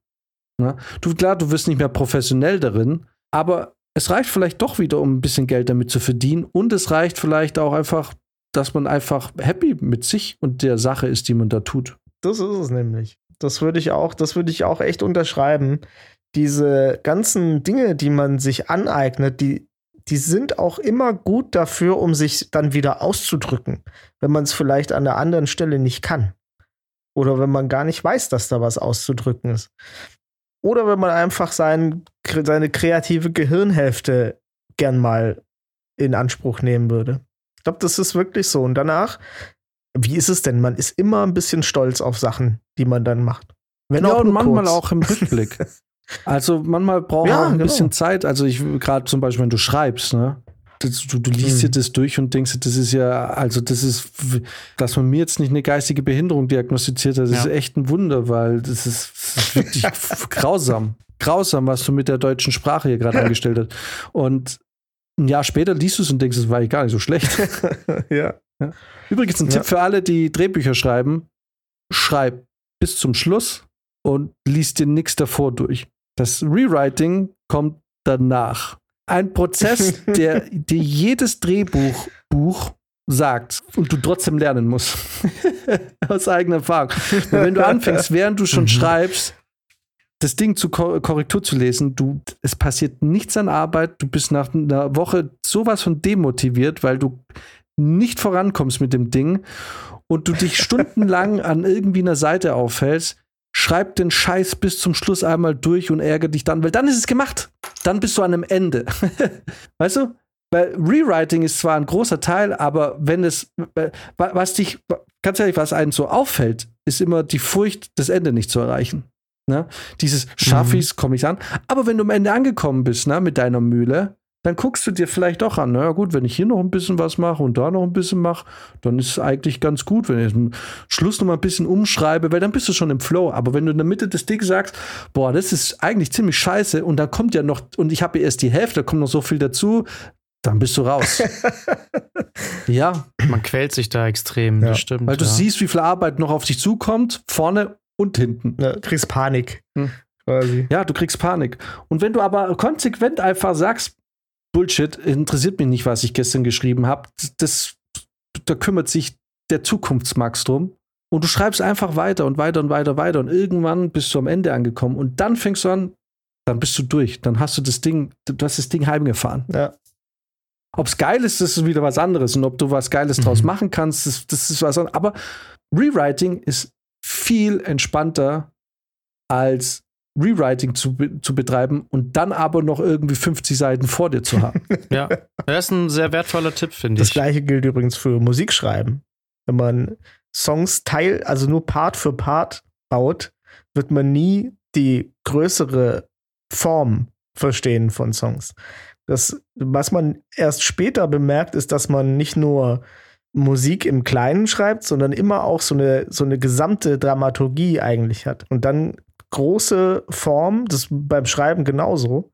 Speaker 1: Ne? Du, klar, du wirst nicht mehr professionell darin, aber es reicht vielleicht doch wieder, um ein bisschen Geld damit zu verdienen. Und es reicht vielleicht auch einfach, dass man einfach happy mit sich und der Sache ist, die man da tut.
Speaker 2: Das ist es nämlich. Das würde ich auch, das würde ich auch echt unterschreiben. Diese ganzen Dinge, die man sich aneignet, die, die sind auch immer gut dafür, um sich dann wieder auszudrücken, wenn man es vielleicht an der anderen Stelle nicht kann. Oder wenn man gar nicht weiß, dass da was auszudrücken ist. Oder wenn man einfach sein, seine kreative Gehirnhälfte gern mal in Anspruch nehmen würde. Ich glaube, das ist wirklich so. Und danach, wie ist es denn? Man ist immer ein bisschen stolz auf Sachen, die man dann macht.
Speaker 1: Wenn ja, auch und manchmal kurz. auch im Rückblick. <laughs> also manchmal braucht ja, man ein genau. bisschen Zeit. Also ich gerade zum Beispiel, wenn du schreibst, ne? Das, du, du, liest dir hm. das durch und denkst, das ist ja, also das ist, dass man mir jetzt nicht eine geistige Behinderung diagnostiziert hat, das ja. ist echt ein Wunder, weil das ist, das ist wirklich <laughs> grausam. Grausam, was du mit der deutschen Sprache hier gerade angestellt hast. Und ein Jahr später liest du es und denkst, es war gar nicht so schlecht. <laughs>
Speaker 2: ja.
Speaker 1: ja. Übrigens ein ja. Tipp für alle, die Drehbücher schreiben: Schreib bis zum Schluss und liest dir nichts davor durch. Das Rewriting kommt danach. Ein Prozess, <laughs> der dir jedes Drehbuch Buch sagt und du trotzdem lernen musst. <laughs> Aus eigener Erfahrung. Wenn du anfängst, während du schon mhm. schreibst, das Ding zu Korrektur zu lesen, du, es passiert nichts an Arbeit, du bist nach einer Woche sowas von demotiviert, weil du nicht vorankommst mit dem Ding und du dich <laughs> stundenlang an irgendwie einer Seite aufhältst, schreib den Scheiß bis zum Schluss einmal durch und ärgere dich dann, weil dann ist es gemacht. Dann bist du an einem Ende. <laughs> weißt du? Weil Rewriting ist zwar ein großer Teil, aber wenn es, was dich, ganz ehrlich, was einen so auffällt, ist immer die Furcht, das Ende nicht zu erreichen. Ne? Dieses schaffe ich's, komme ich an. Aber wenn du am Ende angekommen bist, ne, mit deiner Mühle, dann guckst du dir vielleicht doch an, naja gut, wenn ich hier noch ein bisschen was mache und da noch ein bisschen mache, dann ist es eigentlich ganz gut, wenn ich am Schluss noch mal ein bisschen umschreibe, weil dann bist du schon im Flow. Aber wenn du in der Mitte des Dings sagst, boah, das ist eigentlich ziemlich scheiße und da kommt ja noch, und ich habe erst die Hälfte, da kommt noch so viel dazu, dann bist du raus. <laughs>
Speaker 3: ja. Man quält sich da extrem,
Speaker 1: ja.
Speaker 3: das stimmt.
Speaker 1: Weil du
Speaker 3: ja.
Speaker 1: siehst, wie viel Arbeit noch auf dich zukommt, vorne und hinten.
Speaker 2: Ja, du kriegst Panik. Hm.
Speaker 1: Quasi. Ja, du kriegst Panik. Und wenn du aber konsequent einfach sagst, Bullshit, interessiert mich nicht, was ich gestern geschrieben habe, das, da kümmert sich der Zukunftsmax drum. Und du schreibst einfach weiter und weiter und weiter weiter und irgendwann bist du am Ende angekommen und dann fängst du an, dann bist du durch. Dann hast du das Ding, du hast das Ding heimgefahren.
Speaker 2: Ja.
Speaker 1: Ob es geil ist, das ist wieder was anderes. Und ob du was Geiles mhm. draus machen kannst, das, das ist was anderes. Aber Rewriting ist viel entspannter als Rewriting zu, zu betreiben und dann aber noch irgendwie 50 Seiten vor dir zu haben. <laughs>
Speaker 3: ja, das ist ein sehr wertvoller Tipp, finde ich.
Speaker 2: Das gleiche gilt übrigens für Musikschreiben. Wenn man Songs teil, also nur Part für Part baut, wird man nie die größere Form verstehen von Songs. Das, was man erst später bemerkt, ist, dass man nicht nur Musik im Kleinen schreibt, sondern immer auch so eine, so eine gesamte Dramaturgie eigentlich hat. Und dann große Form, das beim Schreiben genauso,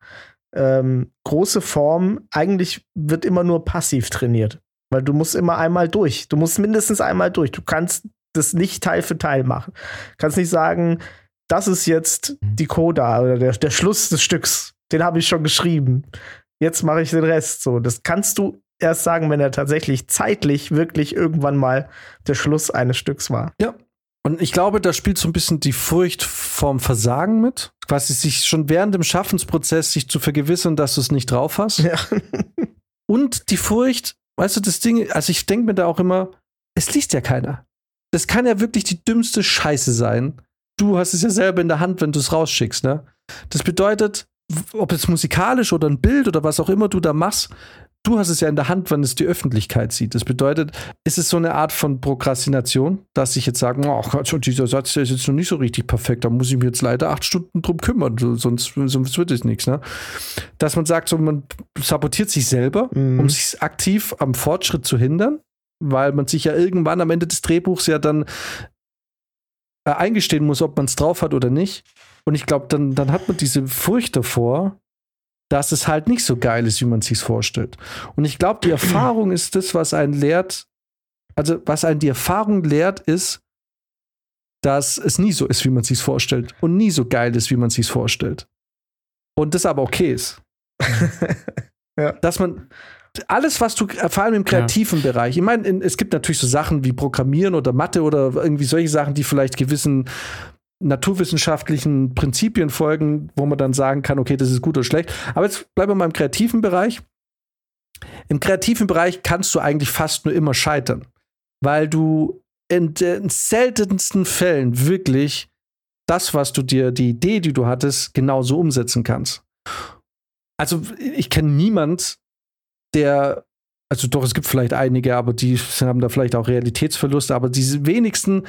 Speaker 2: ähm, große Form, eigentlich wird immer nur passiv trainiert. Weil du musst immer einmal durch. Du musst mindestens einmal durch. Du kannst das nicht Teil für Teil machen. Du kannst nicht sagen, das ist jetzt mhm. die Coda oder der, der Schluss des Stücks. Den habe ich schon geschrieben. Jetzt mache ich den Rest. So, das kannst du erst sagen, wenn er tatsächlich zeitlich wirklich irgendwann mal der Schluss eines Stücks war.
Speaker 1: Ja, Und ich glaube, da spielt so ein bisschen die Furcht vorm Versagen mit. Quasi sich schon während dem Schaffensprozess sich zu vergewissern, dass du es nicht drauf hast.
Speaker 2: Ja. <laughs>
Speaker 1: Und die Furcht, weißt du, das Ding, also ich denke mir da auch immer, es liest ja keiner. Das kann ja wirklich die dümmste Scheiße sein. Du hast es ja selber in der Hand, wenn du es rausschickst, ne? Das bedeutet, ob es musikalisch oder ein Bild oder was auch immer du da machst, du hast es ja in der Hand, wenn es die Öffentlichkeit sieht. Das bedeutet, ist es so eine Art von Prokrastination, dass ich jetzt sagen, oh Gott, dieser Satz, der ist jetzt noch nicht so richtig perfekt, da muss ich mich jetzt leider acht Stunden drum kümmern, sonst, sonst wird es nichts. Ne? Dass man sagt, so, man sabotiert sich selber,
Speaker 2: Mhm.
Speaker 1: um sich aktiv am Fortschritt zu hindern, weil man sich ja irgendwann am Ende des Drehbuchs ja dann äh, eingestehen muss, ob man es drauf hat oder nicht. Und ich glaube, dann, dann hat man diese Furcht davor, dass es halt nicht so geil ist, wie man sich vorstellt. Und ich glaube, die Erfahrung ist das, was einen lehrt, also was einen die Erfahrung lehrt, ist, dass es nie so ist, wie man sich vorstellt und nie so geil ist, wie man sich vorstellt. Und das aber okay ist. <laughs>
Speaker 2: Ja.
Speaker 1: Dass man alles, was du, vor allem im kreativen Bereich, ich meine, in- es gibt natürlich so Sachen wie Programmieren oder Mathe oder irgendwie solche Sachen, die vielleicht gewissen naturwissenschaftlichen Prinzipien folgen, wo man dann sagen kann, okay, das ist gut oder schlecht. Aber jetzt bleiben wir mal im kreativen Bereich. Im kreativen Bereich kannst du eigentlich fast nur immer scheitern, weil du in den seltensten Fällen wirklich das, was du dir, die Idee, die du hattest, genauso umsetzen kannst. Also ich kenne niemand, der, also doch, es gibt vielleicht einige, aber die haben da vielleicht auch Realitätsverluste, aber diese wenigsten,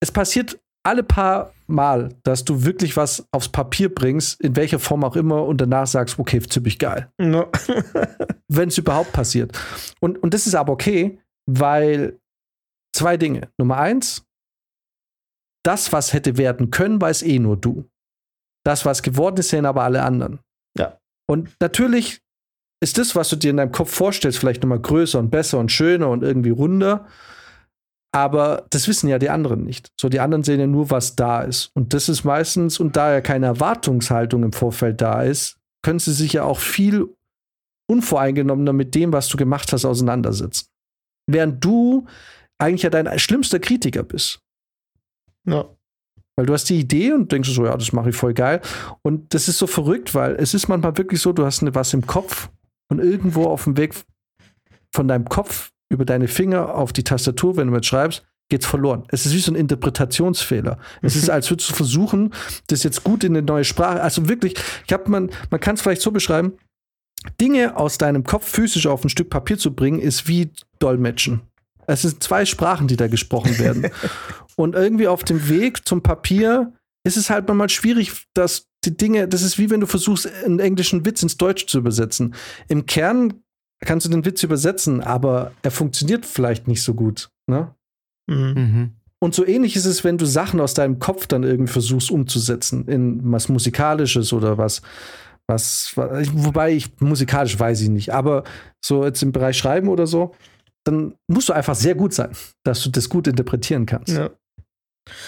Speaker 1: es passiert alle paar Mal, dass du wirklich was aufs Papier bringst, in welcher Form auch immer, und danach sagst, okay, ziemlich geil.
Speaker 2: No. <laughs>
Speaker 1: Wenn es überhaupt passiert. Und, und das ist aber okay, weil zwei Dinge. Nummer eins, das, was hätte werden können, weiß eh nur du. Das, was geworden ist, sehen aber alle anderen.
Speaker 2: Ja.
Speaker 1: Und natürlich ist das, was du dir in deinem Kopf vorstellst, vielleicht nochmal größer und besser und schöner und irgendwie runder. Aber das wissen ja die anderen nicht. So, die anderen sehen ja nur, was da ist. Und das ist meistens, und da ja keine Erwartungshaltung im Vorfeld da ist, können sie sich ja auch viel unvoreingenommener mit dem, was du gemacht hast, auseinandersetzen. Während du eigentlich ja dein schlimmster Kritiker bist.
Speaker 2: no.
Speaker 1: Weil du hast die Idee und denkst so, ja, das mache ich voll geil. Und das ist so verrückt, weil es ist manchmal wirklich so, du hast ne- was im Kopf und irgendwo auf dem Weg von deinem Kopf über deine Finger auf die Tastatur, wenn du mit schreibst, geht's verloren. Es ist wie so ein Interpretationsfehler. Es ist, als würdest du versuchen, das jetzt gut in eine neue Sprache, also wirklich, ich habe man, man kann es vielleicht so beschreiben, Dinge aus deinem Kopf physisch auf ein Stück Papier zu bringen, ist wie Dolmetschen. Es sind zwei Sprachen, die da gesprochen werden. <laughs> Und irgendwie auf dem Weg zum Papier ist es halt manchmal schwierig, dass die Dinge, das ist wie wenn du versuchst, einen englischen Witz ins Deutsch zu übersetzen. Im Kern kannst du den Witz übersetzen, aber er funktioniert vielleicht nicht so gut. Ne?
Speaker 2: Mhm.
Speaker 3: Mhm.
Speaker 1: Und so ähnlich ist es, wenn du Sachen aus deinem Kopf dann irgendwie versuchst umzusetzen in was Musikalisches oder was, was, wobei ich musikalisch weiß ich nicht, aber so jetzt im Bereich Schreiben oder so, dann musst du einfach sehr gut sein, dass du das gut interpretieren kannst.
Speaker 2: Ja.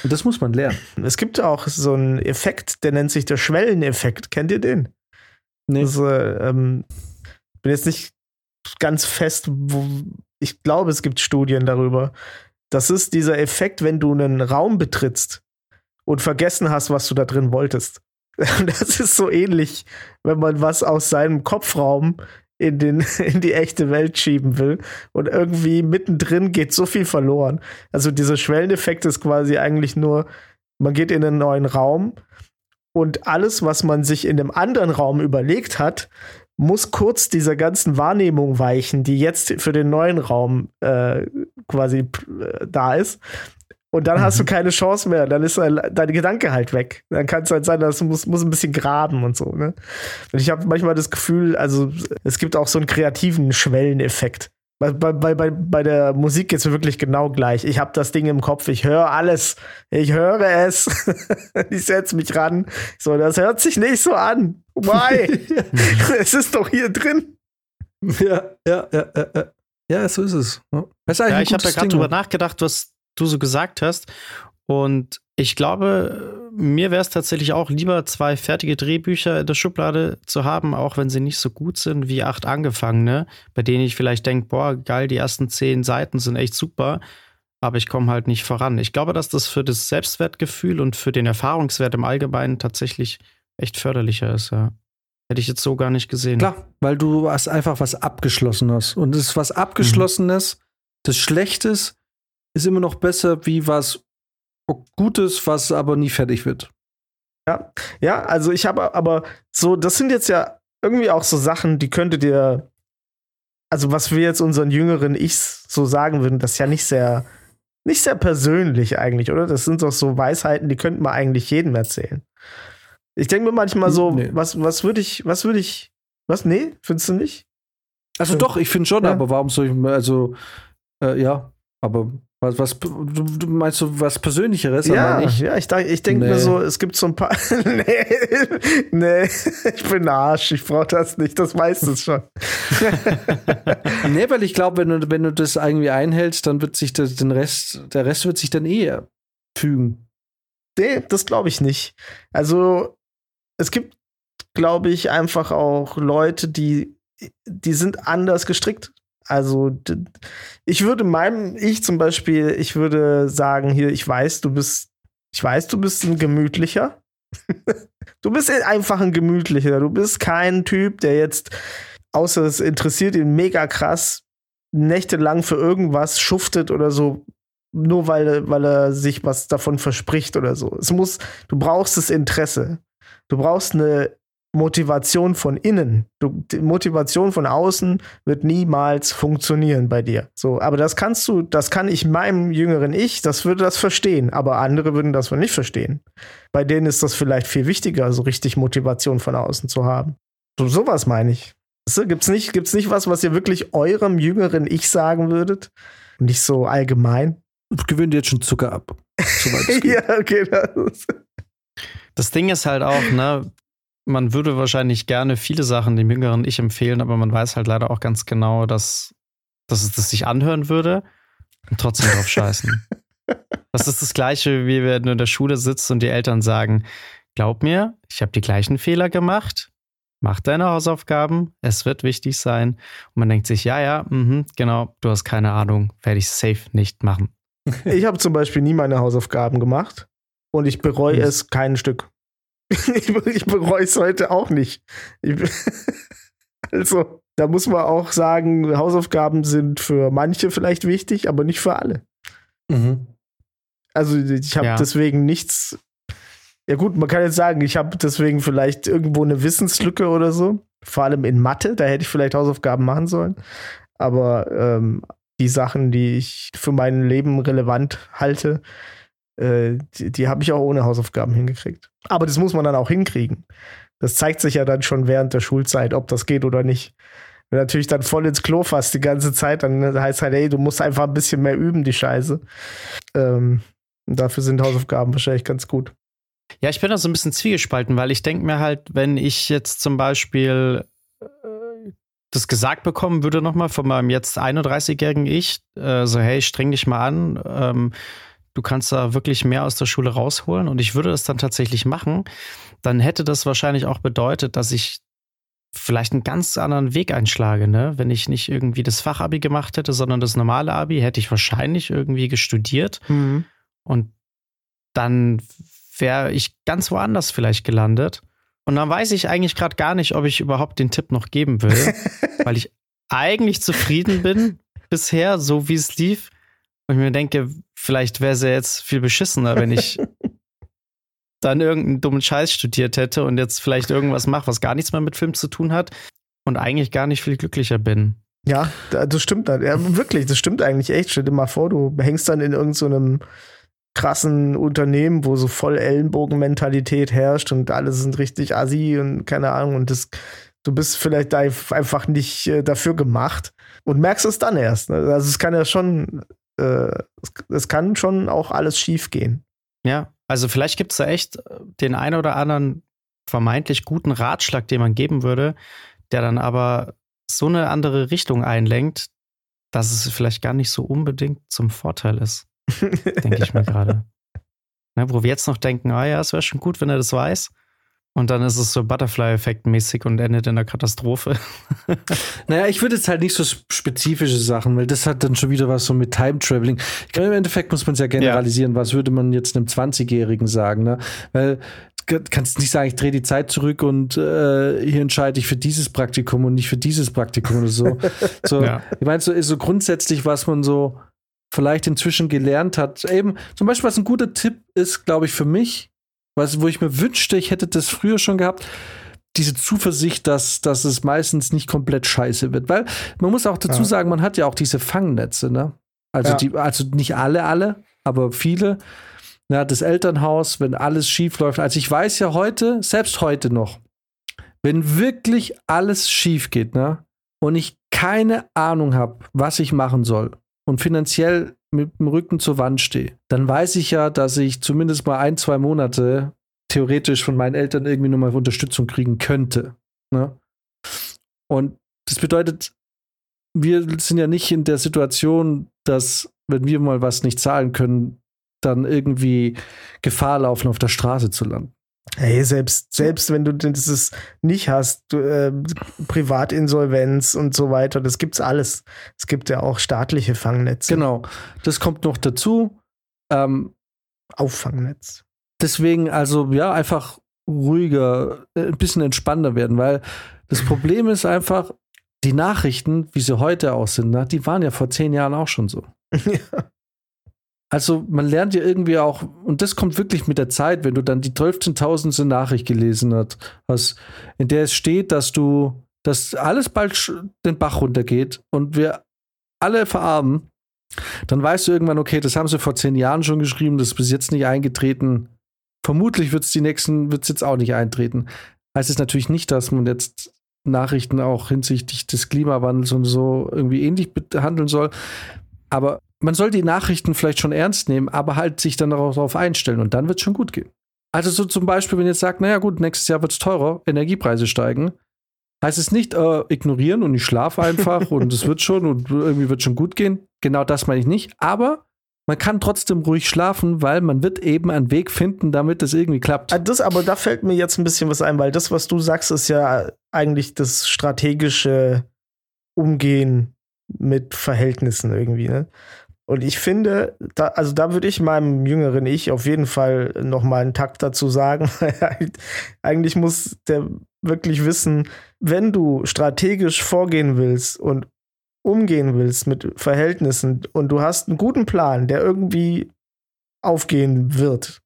Speaker 1: Und das muss man lernen.
Speaker 2: Es gibt auch so einen Effekt, der nennt sich der Schwelleneffekt. Kennt ihr den?
Speaker 1: Nee.
Speaker 2: Äh, ähm, bin jetzt nicht ganz fest, wo, ich glaube, es gibt Studien darüber. Das ist dieser Effekt, wenn du einen Raum betrittst und vergessen hast, was du da drin wolltest. <laughs> Das ist so ähnlich, wenn man was aus seinem Kopfraum in, den, <laughs> in die echte Welt schieben will und irgendwie mittendrin geht so viel verloren. Also dieser Schwelleneffekt ist quasi eigentlich nur, man geht in einen neuen Raum und alles, was man sich in dem anderen Raum überlegt hat, muss kurz dieser ganzen Wahrnehmung weichen, die jetzt für den neuen Raum äh, quasi äh, da ist. Und dann hast du keine Chance mehr. Dann ist dein, dein Gedanke halt weg. Dann kann es halt sein, dass du musst, musst ein bisschen graben und so. Ne? Und ich habe manchmal das Gefühl, also es gibt auch so einen kreativen Schwelleneffekt. Bei, bei, bei, bei- der Musik geht es wirklich genau gleich. Ich habe das Ding im Kopf, ich höre alles. Ich höre es. <laughs> ich setze mich ran. So, das hört sich nicht so an. Why? <laughs> es ist doch hier drin.
Speaker 1: ja, ja, ja, ja, ja. Ja, so ist es. Ja,
Speaker 3: ich habe
Speaker 1: gutes
Speaker 3: gerade drüber nachgedacht, was du so gesagt hast. Und ich glaube, mir wäre es tatsächlich auch lieber, zwei fertige Drehbücher in der Schublade zu haben, auch wenn sie nicht so gut sind wie acht angefangene, bei denen ich vielleicht denke, boah, geil, die ersten zehn Seiten sind echt super. aber ich komme halt nicht voran. Ich glaube, dass das für das Selbstwertgefühl und für den Erfahrungswert im Allgemeinen tatsächlich echt förderlicher ist, ja. Hätte ich jetzt so gar nicht gesehen.
Speaker 1: Klar, weil du hast einfach was Abgeschlossenes. Und es ist was Abgeschlossenes, mhm. das Schlechtes ist immer noch besser wie was Gutes, was aber nie fertig wird.
Speaker 2: Ja, ja, also ich habe aber so, das sind jetzt ja irgendwie auch so Sachen, die könnte dir, also was wir jetzt unseren jüngeren Ichs so sagen würden, das ist ja nicht sehr, nicht sehr persönlich eigentlich, oder? Das sind doch so Weisheiten, die könnten wir eigentlich jedem erzählen. Ich denke mir manchmal so, nee. was, was würde ich, was würde ich, was, nee, findest du nicht?
Speaker 1: Also doch, ich finde schon, ja. aber warum soll ich, also, äh, ja, aber was, was du, meinst du was Persönlicheres?
Speaker 2: Ja, ich, ja, ich, ich denke nee. mir so, es gibt so ein paar. <laughs> nee, nee, ich bin Arsch, ich brauche das nicht, das weißt du schon. <laughs>
Speaker 1: nee, weil ich glaube, wenn du, wenn du das irgendwie einhältst, dann wird sich das, den Rest, der Rest wird sich dann eh fügen.
Speaker 2: Nee, das glaube ich nicht. Also, es gibt, glaube ich, einfach auch Leute, die, die sind anders gestrickt. Also, ich würde meinem, ich zum Beispiel, ich würde sagen, hier, ich weiß, du bist, ich weiß, du bist ein gemütlicher. <laughs> du bist einfach ein gemütlicher. Du bist kein Typ, der jetzt, außer es interessiert ihn mega krass, nächtelang für irgendwas schuftet oder so, nur weil, weil er sich was davon verspricht oder so. Es muss, du brauchst das Interesse. Du brauchst eine Motivation von innen. Du, Motivation von außen wird niemals funktionieren bei dir. So, aber das kannst du, das kann ich meinem jüngeren Ich, das würde das verstehen, aber andere würden das wohl nicht verstehen. Bei denen ist das vielleicht viel wichtiger, so richtig Motivation von außen zu haben. So sowas meine ich. Gibt's nicht, gibt's nicht was, was ihr wirklich eurem jüngeren Ich sagen würdet? Nicht so allgemein?
Speaker 1: Gewöhnt jetzt schon Zucker ab. <laughs>
Speaker 3: ja, okay. Das das Ding ist halt auch, ne, man würde wahrscheinlich gerne viele Sachen dem jüngeren Ich empfehlen, aber man weiß halt leider auch ganz genau, dass, dass es das sich anhören würde und trotzdem drauf <laughs> scheißen. Das ist das Gleiche, wie wenn du in der Schule sitzt und die Eltern sagen, glaub mir, ich habe die gleichen Fehler gemacht, mach deine Hausaufgaben, es wird wichtig sein. Und man denkt sich, ja, ja, mh, genau, du hast keine Ahnung, werde ich safe nicht machen.
Speaker 2: Ich habe zum Beispiel nie meine Hausaufgaben gemacht und ich bereue hm. es kein Stück. Ich, bereue es heute auch nicht. Ich, <laughs> also, da muss man auch sagen, Hausaufgaben sind für manche vielleicht wichtig, aber nicht für alle. Mhm. Also, ich habe ja. deswegen nichts. Ja, gut, man kann jetzt sagen, ich habe deswegen vielleicht irgendwo eine Wissenslücke oder so. Vor allem in Mathe, da hätte ich vielleicht Hausaufgaben machen sollen. Aber ähm, die Sachen, die ich für mein Leben relevant halte, äh, die, die habe ich auch ohne Hausaufgaben hingekriegt. Aber das muss man dann auch hinkriegen. Das zeigt sich ja dann schon während der Schulzeit, ob das geht oder nicht. Wenn du natürlich dann voll ins Klo fasst die ganze Zeit, dann heißt halt, ey, du musst einfach ein bisschen mehr üben, die Scheiße. Ähm, dafür sind Hausaufgaben wahrscheinlich ganz gut.
Speaker 3: Ja, ich bin da so ein bisschen zwiegespalten, weil ich denke mir halt, wenn ich jetzt zum Beispiel äh, das gesagt bekommen würde nochmal von meinem jetzt 31-jährigen Ich, äh, so hey, streng dich mal an, ähm, du kannst da wirklich mehr aus der Schule rausholen und ich würde das dann tatsächlich machen, dann hätte das wahrscheinlich auch bedeutet, dass ich vielleicht einen ganz anderen Weg einschlage, ne? Wenn ich nicht irgendwie das Fachabi gemacht hätte, sondern das normale Abi, hätte ich wahrscheinlich irgendwie gestudiert mhm. und dann wäre ich ganz woanders vielleicht gelandet. Und dann weiß ich eigentlich gerade gar nicht, ob ich überhaupt den Tipp noch geben will, <laughs> weil ich eigentlich zufrieden bin bisher, so wie es lief. Und ich mir denke, vielleicht wäre es ja jetzt viel beschissener, wenn ich <laughs> dann irgendeinen dummen Scheiß studiert hätte und jetzt vielleicht irgendwas mache, was gar nichts mehr mit Film zu tun hat und eigentlich gar nicht viel glücklicher bin.
Speaker 2: Ja, das stimmt dann. Ja, wirklich, das stimmt eigentlich echt. Stell dir mal vor, du hängst dann in irgendeinem so krassen Unternehmen, wo so voll Ellenbogenmentalität herrscht und alle sind richtig assi und keine Ahnung und das, du bist vielleicht da einfach nicht äh, dafür gemacht und merkst es dann erst. Ne? Also es kann ja schon äh, es, es, kann schon auch alles schief gehen.
Speaker 3: Ja, also vielleicht gibt es da echt äh, den einen oder anderen vermeintlich guten Ratschlag, den man geben würde, der dann aber so eine andere Richtung einlenkt, dass es vielleicht gar nicht so unbedingt zum Vorteil ist. <laughs> denke ich mir gerade. Ne, wo wir jetzt noch denken, ah ja, es wäre schon gut, wenn er das weiß. Und dann ist es so Butterfly-Effekt-mäßig und endet in der Katastrophe. <laughs>
Speaker 1: naja, ich würde jetzt halt nicht so spezifische Sachen, weil das hat dann schon wieder was so mit Time-Traveling. Im Endeffekt muss man es ja generalisieren. Ja. Was würde man jetzt einem 20-Jährigen sagen? Ne? Weil kannst nicht sagen, ich drehe die Zeit zurück und äh, hier entscheide ich für dieses Praktikum und nicht für dieses Praktikum oder so. <laughs> so ja. Ich meine, so ist so grundsätzlich, was man so vielleicht inzwischen gelernt hat. Eben, zum Beispiel, was ein guter Tipp ist, glaube ich, für mich, was, wo ich mir wünschte, ich hätte das früher schon gehabt, diese Zuversicht, dass, dass es meistens nicht komplett scheiße wird. Weil man muss auch dazu ja. sagen, man hat ja auch diese Fangnetze, ne? Also, ja. die, also nicht alle, alle, aber viele. Ja, das Elternhaus, wenn alles schief läuft. Also ich weiß ja heute, selbst heute noch, wenn wirklich alles schief geht, ne? Und ich keine Ahnung habe, was ich machen soll und finanziell mit dem Rücken zur Wand stehe, dann weiß ich ja, dass ich zumindest mal ein, zwei Monate theoretisch von meinen Eltern irgendwie nochmal Unterstützung kriegen könnte. Ne? Und das bedeutet, wir sind ja nicht in der Situation, dass, wenn wir mal was nicht zahlen können, dann irgendwie Gefahr laufen, auf der Straße zu landen.
Speaker 2: Hey, selbst, selbst wenn du das nicht hast, du, äh, Privatinsolvenz und so weiter, das gibt's alles. Es gibt ja auch staatliche Fangnetze.
Speaker 1: Genau, das kommt noch dazu. Ähm,
Speaker 2: Auffangnetz.
Speaker 1: Deswegen also ja einfach ruhiger, äh, ein bisschen entspannter werden, weil das Problem ist einfach, die Nachrichten, wie sie heute aus sind, ne, die waren ja vor zehn Jahren auch schon so. <laughs> ja. Also man lernt ja irgendwie auch, und das kommt wirklich mit der Zeit, wenn du dann die 12.000. Nachricht gelesen hast, in der es steht, dass du, dass alles bald den Bach runtergeht und wir alle verarmen, dann weißt du irgendwann, okay, das haben sie vor zehn Jahren schon geschrieben, das ist bis jetzt nicht eingetreten. Vermutlich wird es die nächsten, wird es jetzt auch nicht eintreten. Heißt es natürlich nicht, dass man jetzt Nachrichten auch hinsichtlich des Klimawandels und so irgendwie ähnlich behandeln soll. Aber man soll die Nachrichten vielleicht schon ernst nehmen, aber halt sich dann darauf einstellen und dann wird es schon gut gehen. Also so zum Beispiel, wenn ihr jetzt sagt, naja gut, nächstes Jahr wird es teurer, Energiepreise steigen, heißt es nicht äh, ignorieren und ich schlafe einfach <laughs> und es wird schon und irgendwie wird schon gut gehen. Genau das meine ich nicht. Aber man kann trotzdem ruhig schlafen, weil man wird eben einen Weg finden, damit es irgendwie klappt.
Speaker 2: Ah, das, aber da fällt mir jetzt ein bisschen was ein, weil das, was du sagst, ist ja eigentlich das strategische Umgehen mit Verhältnissen irgendwie. Ne? Und ich finde, da, also da würde ich meinem jüngeren Ich auf jeden Fall noch mal einen Takt dazu sagen. <laughs> Eigentlich muss der wirklich wissen, wenn du strategisch vorgehen willst und umgehen willst mit Verhältnissen und du hast einen guten Plan, der irgendwie aufgehen wird,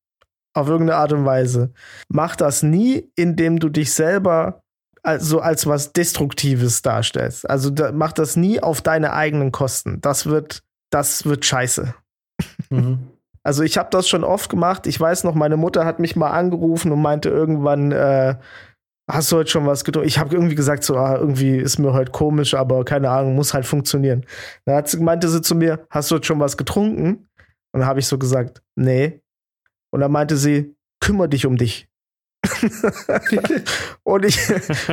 Speaker 2: auf irgendeine Art und Weise, mach das nie, indem du dich selber so als was Destruktives darstellst. Also da, mach das nie auf deine eigenen Kosten. Das wird das wird scheiße. Mhm. Also ich habe das schon oft gemacht. Ich weiß noch, meine Mutter hat mich mal angerufen und meinte irgendwann, äh, hast du heute schon was getrunken? Ich habe irgendwie gesagt, so, ah, irgendwie ist mir heute komisch, aber keine Ahnung, muss halt funktionieren. Dann hat sie, meinte sie zu mir, hast du heute schon was getrunken? Und dann habe ich so gesagt, nee. Und dann meinte sie, kümmere dich um dich. <laughs> und ich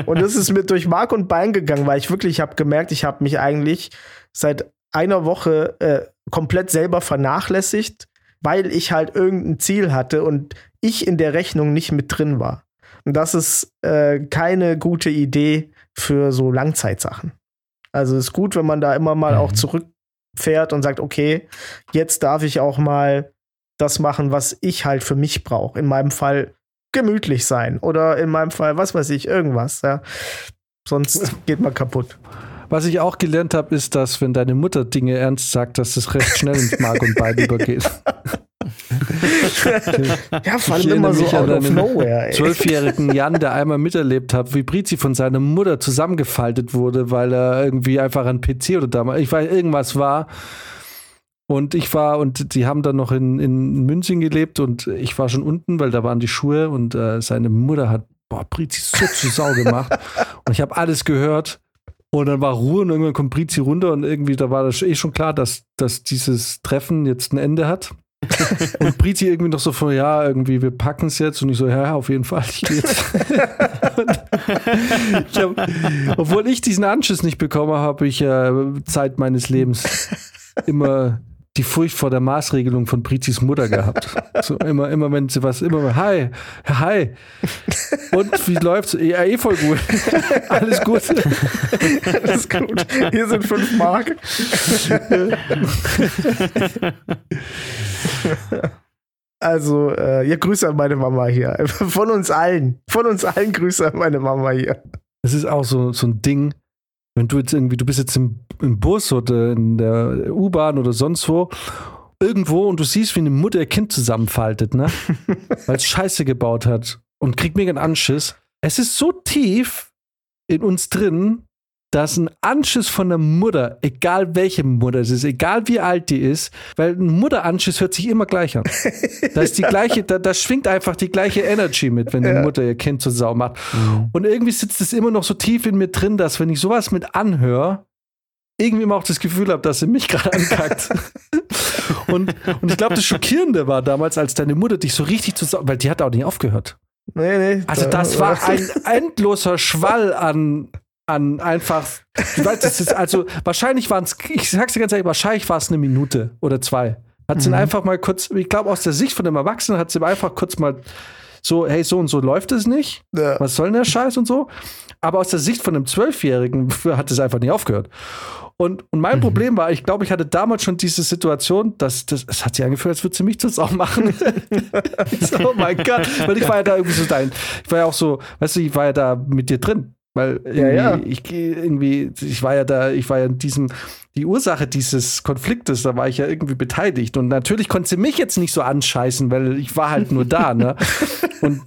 Speaker 2: und das ist mir durch Mark und Bein gegangen, weil ich wirklich habe gemerkt, ich habe mich eigentlich seit einer Woche äh, komplett selber vernachlässigt, weil ich halt irgendein Ziel hatte und ich in der Rechnung nicht mit drin war. Und das ist äh, keine gute Idee für so Langzeitsachen. Also ist gut, wenn man da immer mal mhm. auch zurückfährt und sagt, okay, jetzt darf ich auch mal das machen, was ich halt für mich brauche. In meinem Fall gemütlich sein oder in meinem Fall, was weiß ich, irgendwas. Ja. Sonst <laughs> geht man kaputt.
Speaker 1: Was ich auch gelernt habe, ist, dass wenn deine Mutter Dinge ernst sagt, dass es recht schnell ins Mark und Bein <laughs> übergeht. <laughs>
Speaker 2: ja, vor allem immer so out of nowhere.
Speaker 1: Zwölfjährigen Jan, der einmal miterlebt hat, wie Brizi von seiner Mutter zusammengefaltet wurde, weil er irgendwie einfach ein PC oder damals, ich weiß, irgendwas war. Und ich war, und die haben dann noch in, in München gelebt und ich war schon unten, weil da waren die Schuhe und äh, seine Mutter hat, boah, Brizi so zu Sau gemacht. und ich habe alles gehört. Und dann war Ruhe und irgendwann kommt Brizi runter und irgendwie, da war das eh schon klar, dass, dass dieses Treffen jetzt ein Ende hat. <laughs> und Brizi irgendwie noch so von, ja, irgendwie, wir packen es jetzt. Und ich so, ja, auf jeden Fall, ich gehe jetzt. <laughs> ich hab, obwohl ich diesen Anschluss nicht bekommen habe, habe ich äh, Zeit meines Lebens <laughs> immer die Furcht vor der Maßregelung von Prizis Mutter gehabt. <laughs> so immer, immer wenn sie was, immer, hi, hi. Und wie läuft's? Ja, eh voll gut. <laughs> Alles gut.
Speaker 2: Alles gut. Hier sind fünf Mark. Also, äh, ja, Grüße an meine Mama hier. Von uns allen. Von uns allen Grüße an meine Mama hier.
Speaker 1: Das ist auch so, so ein Ding, wenn du jetzt irgendwie, du bist jetzt im, im Bus oder in der U-Bahn oder sonst wo, irgendwo und du siehst, wie eine Mutter ihr Kind zusammenfaltet, ne? <laughs> Weil es Scheiße gebaut hat und kriegt mega einen Anschiss. Es ist so tief in uns drin, dass ein Anschiss von der Mutter, egal welche Mutter es ist, egal wie alt die ist, weil ein Mutteranschiss hört sich immer gleich an. da ist die <laughs> gleiche, da, da schwingt einfach die gleiche Energy mit, wenn die
Speaker 2: Ja.
Speaker 1: Mutter ihr Kind zur Sau macht. Und irgendwie sitzt es immer noch so tief in mir drin, dass wenn ich sowas mit anhöre, irgendwie immer auch das Gefühl habe, dass sie mich gerade ankackt. <laughs> und, und ich glaube, das Schockierende war damals, als deine Mutter dich so richtig zu weil die hat auch nicht aufgehört.
Speaker 2: Nee, nee.
Speaker 1: Also
Speaker 2: da-
Speaker 1: das war ein endloser Schwall an, an einfach, du weißt, das ist also wahrscheinlich waren es, ich sag's dir ganz ehrlich, wahrscheinlich war es eine Minute oder zwei. Hat sie ihn einfach mal kurz, ich glaube aus der Sicht von dem Erwachsenen hat sie einfach kurz mal so, hey, so und so läuft es nicht.
Speaker 2: Ja.
Speaker 1: Was soll denn der Scheiß und so? Aber aus der Sicht von einem Zwölfjährigen <laughs> hat es einfach nicht aufgehört. Und, und mein Problem war, ich glaube, ich hatte damals schon diese Situation, dass das, es hat sich angefühlt, als würde sie mich zur Sau machen. <laughs> so, oh mein Gott. Weil ich war ja da irgendwie so dein, ich war ja auch so, weißt du, ich war ja da mit dir drin. Weil irgendwie,
Speaker 2: Ja, ja.
Speaker 1: ich irgendwie, ich war ja da, ich war ja in diesem, die Ursache dieses Konfliktes, da war ich ja irgendwie beteiligt. Und natürlich konnte sie mich jetzt nicht so anscheißen, weil ich war halt nur da, ne? <laughs> Und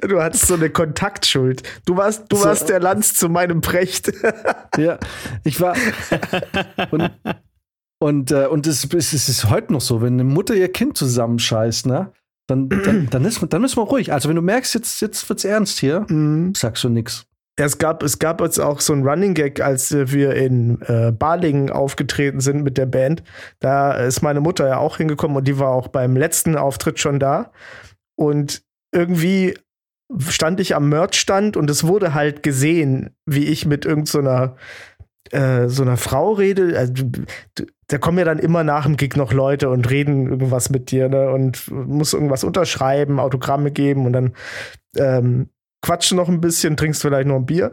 Speaker 2: Du hattest so eine Kontaktschuld. Du warst, du
Speaker 1: So.
Speaker 2: warst der Lanz zu meinem Precht. <laughs>
Speaker 1: Ja, ich war. Und, und, äh, und es, es, es ist heute noch so, wenn eine Mutter ihr Kind zusammenscheißt, ne? Dann, dann, dann, ist, dann ist man ruhig. Also, wenn du merkst, jetzt, jetzt wird's ernst hier,
Speaker 2: Mhm.
Speaker 1: sagst du nix.
Speaker 2: Es gab, es gab jetzt auch so ein Running Gag, als wir in äh, Balingen aufgetreten sind mit der Band. Da ist meine Mutter ja auch hingekommen und die war auch beim letzten Auftritt schon da. Und irgendwie stand ich am Merchstand und es wurde halt gesehen, wie ich mit irgendeiner äh, so einer Frau rede. Also, da kommen ja dann immer nach dem Gig noch Leute und reden irgendwas mit dir ne? und muss irgendwas unterschreiben, Autogramme geben und dann ähm, quatschen noch ein bisschen, trinkst vielleicht noch ein Bier.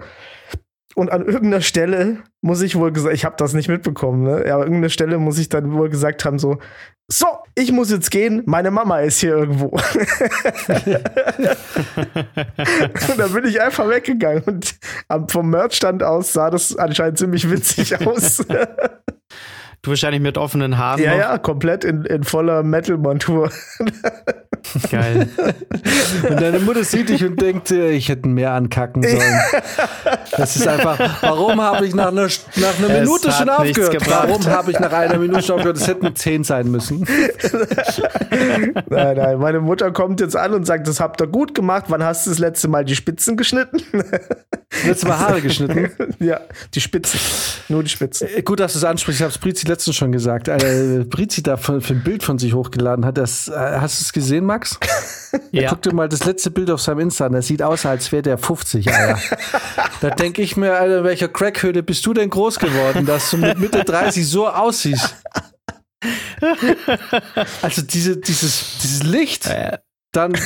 Speaker 2: Und an irgendeiner Stelle muss ich wohl gesagt, ich habe das nicht mitbekommen, ne? aber an irgendeiner Stelle muss ich dann wohl gesagt haben, so, so, ich muss jetzt gehen, meine Mama ist hier irgendwo. <laughs> und dann bin ich einfach weggegangen und vom Merchstand aus sah das anscheinend ziemlich witzig aus. <laughs>
Speaker 3: Du wahrscheinlich mit offenen Haaren.
Speaker 2: ja,
Speaker 3: noch.
Speaker 2: ja, komplett in, in voller Metal-Montur. <laughs>
Speaker 3: Geil.
Speaker 1: Und deine Mutter sieht dich und denkt, äh, ich hätte mehr ankacken sollen. Das ist einfach, warum habe ich nach einer, nach einer
Speaker 3: Es
Speaker 1: Minute schon aufgehört? Warum habe ich nach einer Minute schon aufgehört? Es hätten zehn sein müssen.
Speaker 2: nein, nein, meine Mutter kommt jetzt an und sagt, das habt ihr gut gemacht. Wann hast du das letzte Mal die Spitzen geschnitten?
Speaker 1: Letztes Mal Haare geschnitten. <laughs>
Speaker 2: ja, die Spitzen. Nur die Spitzen.
Speaker 1: Äh, Gut, dass du es ansprichst. Ich habe es letztens schon gesagt. Äh, Brizi da für, für ein Bild von sich hochgeladen hat. Das, äh, hast du es gesehen, Max?
Speaker 3: Ja.
Speaker 1: Guck dir mal das letzte Bild auf seinem Insta an. Das sieht aus, als wäre der 50, Alter. da denke ich mir, Alter, in welcher Crackhöhle bist du denn groß geworden, dass du mit Mitte 30 so aussiehst? Also diese, dieses, dieses Licht,
Speaker 3: Äh,
Speaker 1: dann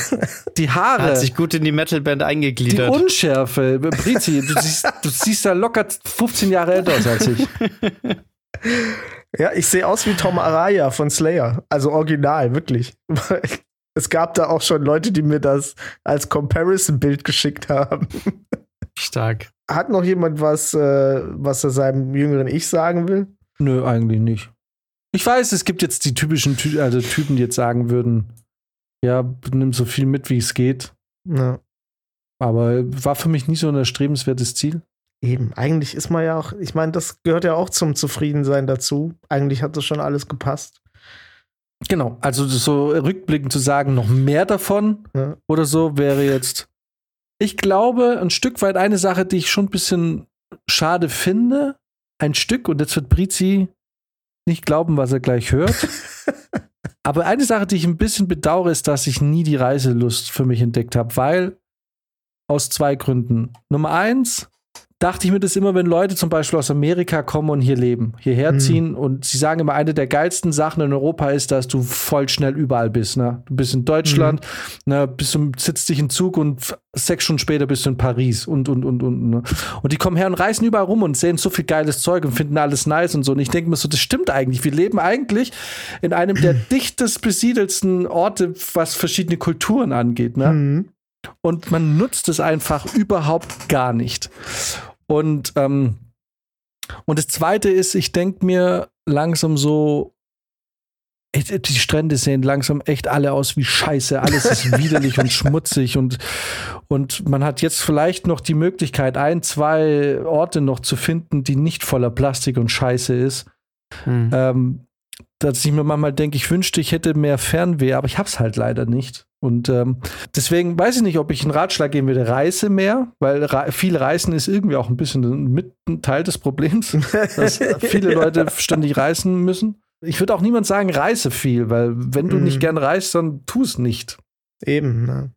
Speaker 1: die Haare,
Speaker 3: hat sich gut in die Metalband
Speaker 1: die
Speaker 3: eingegliedert.
Speaker 1: Unschärfe. Brizi, du siehst, du siehst da locker 15 Jahre älter aus als ich.
Speaker 2: Ja, ich sehe aus wie Tom Araya von Slayer. Also original, wirklich. <laughs> Es gab da auch schon Leute, die mir das als Comparison-Bild geschickt haben. <laughs>
Speaker 3: Stark.
Speaker 2: Hat noch jemand was, äh, was er seinem jüngeren Ich sagen will?
Speaker 1: Nö, eigentlich nicht. Ich weiß, es gibt jetzt die typischen Ty also Typen, die jetzt sagen würden, ja, nimm so viel mit, wie es geht.
Speaker 2: Ja.
Speaker 1: Aber war für mich nie so ein erstrebenswertes Ziel.
Speaker 2: Eben, eigentlich ist man ja auch, ich meine, das gehört ja auch zum Zufriedensein dazu. Eigentlich hat das schon alles gepasst.
Speaker 1: Genau, also so rückblickend zu sagen, noch mehr davon
Speaker 2: Ja.
Speaker 1: oder so wäre jetzt, ich glaube, ein Stück weit eine Sache, die ich schon ein bisschen schade finde. Ein Stück, und jetzt wird Brizi nicht glauben, was er gleich hört. <laughs> Aber eine Sache, die ich ein bisschen bedauere, ist, dass ich nie die Reiselust für mich entdeckt habe, weil aus zwei Gründen. Nummer eins, dachte ich mir das immer, wenn Leute zum Beispiel aus Amerika kommen und hier leben, hierher mhm. ziehen und sie sagen immer, eine der geilsten Sachen in Europa ist, dass du voll schnell überall bist. Ne? Du bist in Deutschland, mhm. ne, bist sitzt dich in Zug und sechs Stunden später bist du in Paris und und und und. Ne? Und die kommen her und reisen überall rum und sehen so viel geiles Zeug und finden alles nice und so. Und ich denke mir so, das stimmt eigentlich. Wir leben eigentlich in einem der <clears throat> dichtest besiedelsten Orte, was verschiedene Kulturen angeht. Ne? Mhm. Und man nutzt es einfach überhaupt gar nicht. Und, ähm, und das Zweite ist, ich denke mir langsam so, die Strände sehen langsam echt alle aus wie Scheiße. Alles ist <laughs> widerlich und schmutzig und, und man hat jetzt vielleicht noch die Möglichkeit, ein, zwei Orte noch zu finden, die nicht voller Plastik und Scheiße ist. Hm. Ähm, dass ich mir manchmal denke, ich wünschte, ich hätte mehr Fernweh, aber ich hab's halt leider nicht. Und ähm, deswegen weiß ich nicht, ob ich einen Ratschlag geben würde, reise mehr, weil re viel Reisen ist irgendwie auch ein bisschen mit ein Teil des Problems, <laughs> dass viele Leute ständig reisen müssen. Ich würde auch niemand sagen, reise viel, weil wenn du mhm. nicht gern reist, dann tu es nicht.
Speaker 2: Eben. Ne?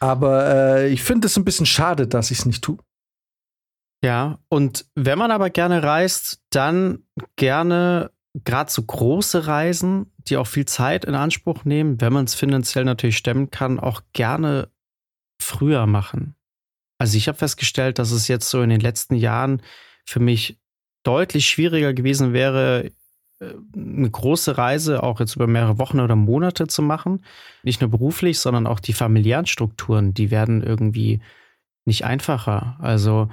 Speaker 1: Aber äh, ich finde es ein bisschen schade, dass ich es nicht tue.
Speaker 3: Ja, und wenn man aber gerne reist, dann gerne gerade so große Reisen, die auch viel Zeit in Anspruch nehmen, wenn man es finanziell natürlich stemmen kann, auch gerne früher machen. Also ich habe festgestellt, dass es jetzt so in den letzten Jahren für mich deutlich schwieriger gewesen wäre, äh, eine große Reise auch jetzt über mehrere Wochen oder Monate zu machen. Nicht nur beruflich, sondern auch die familiären Strukturen, die werden irgendwie nicht einfacher. Also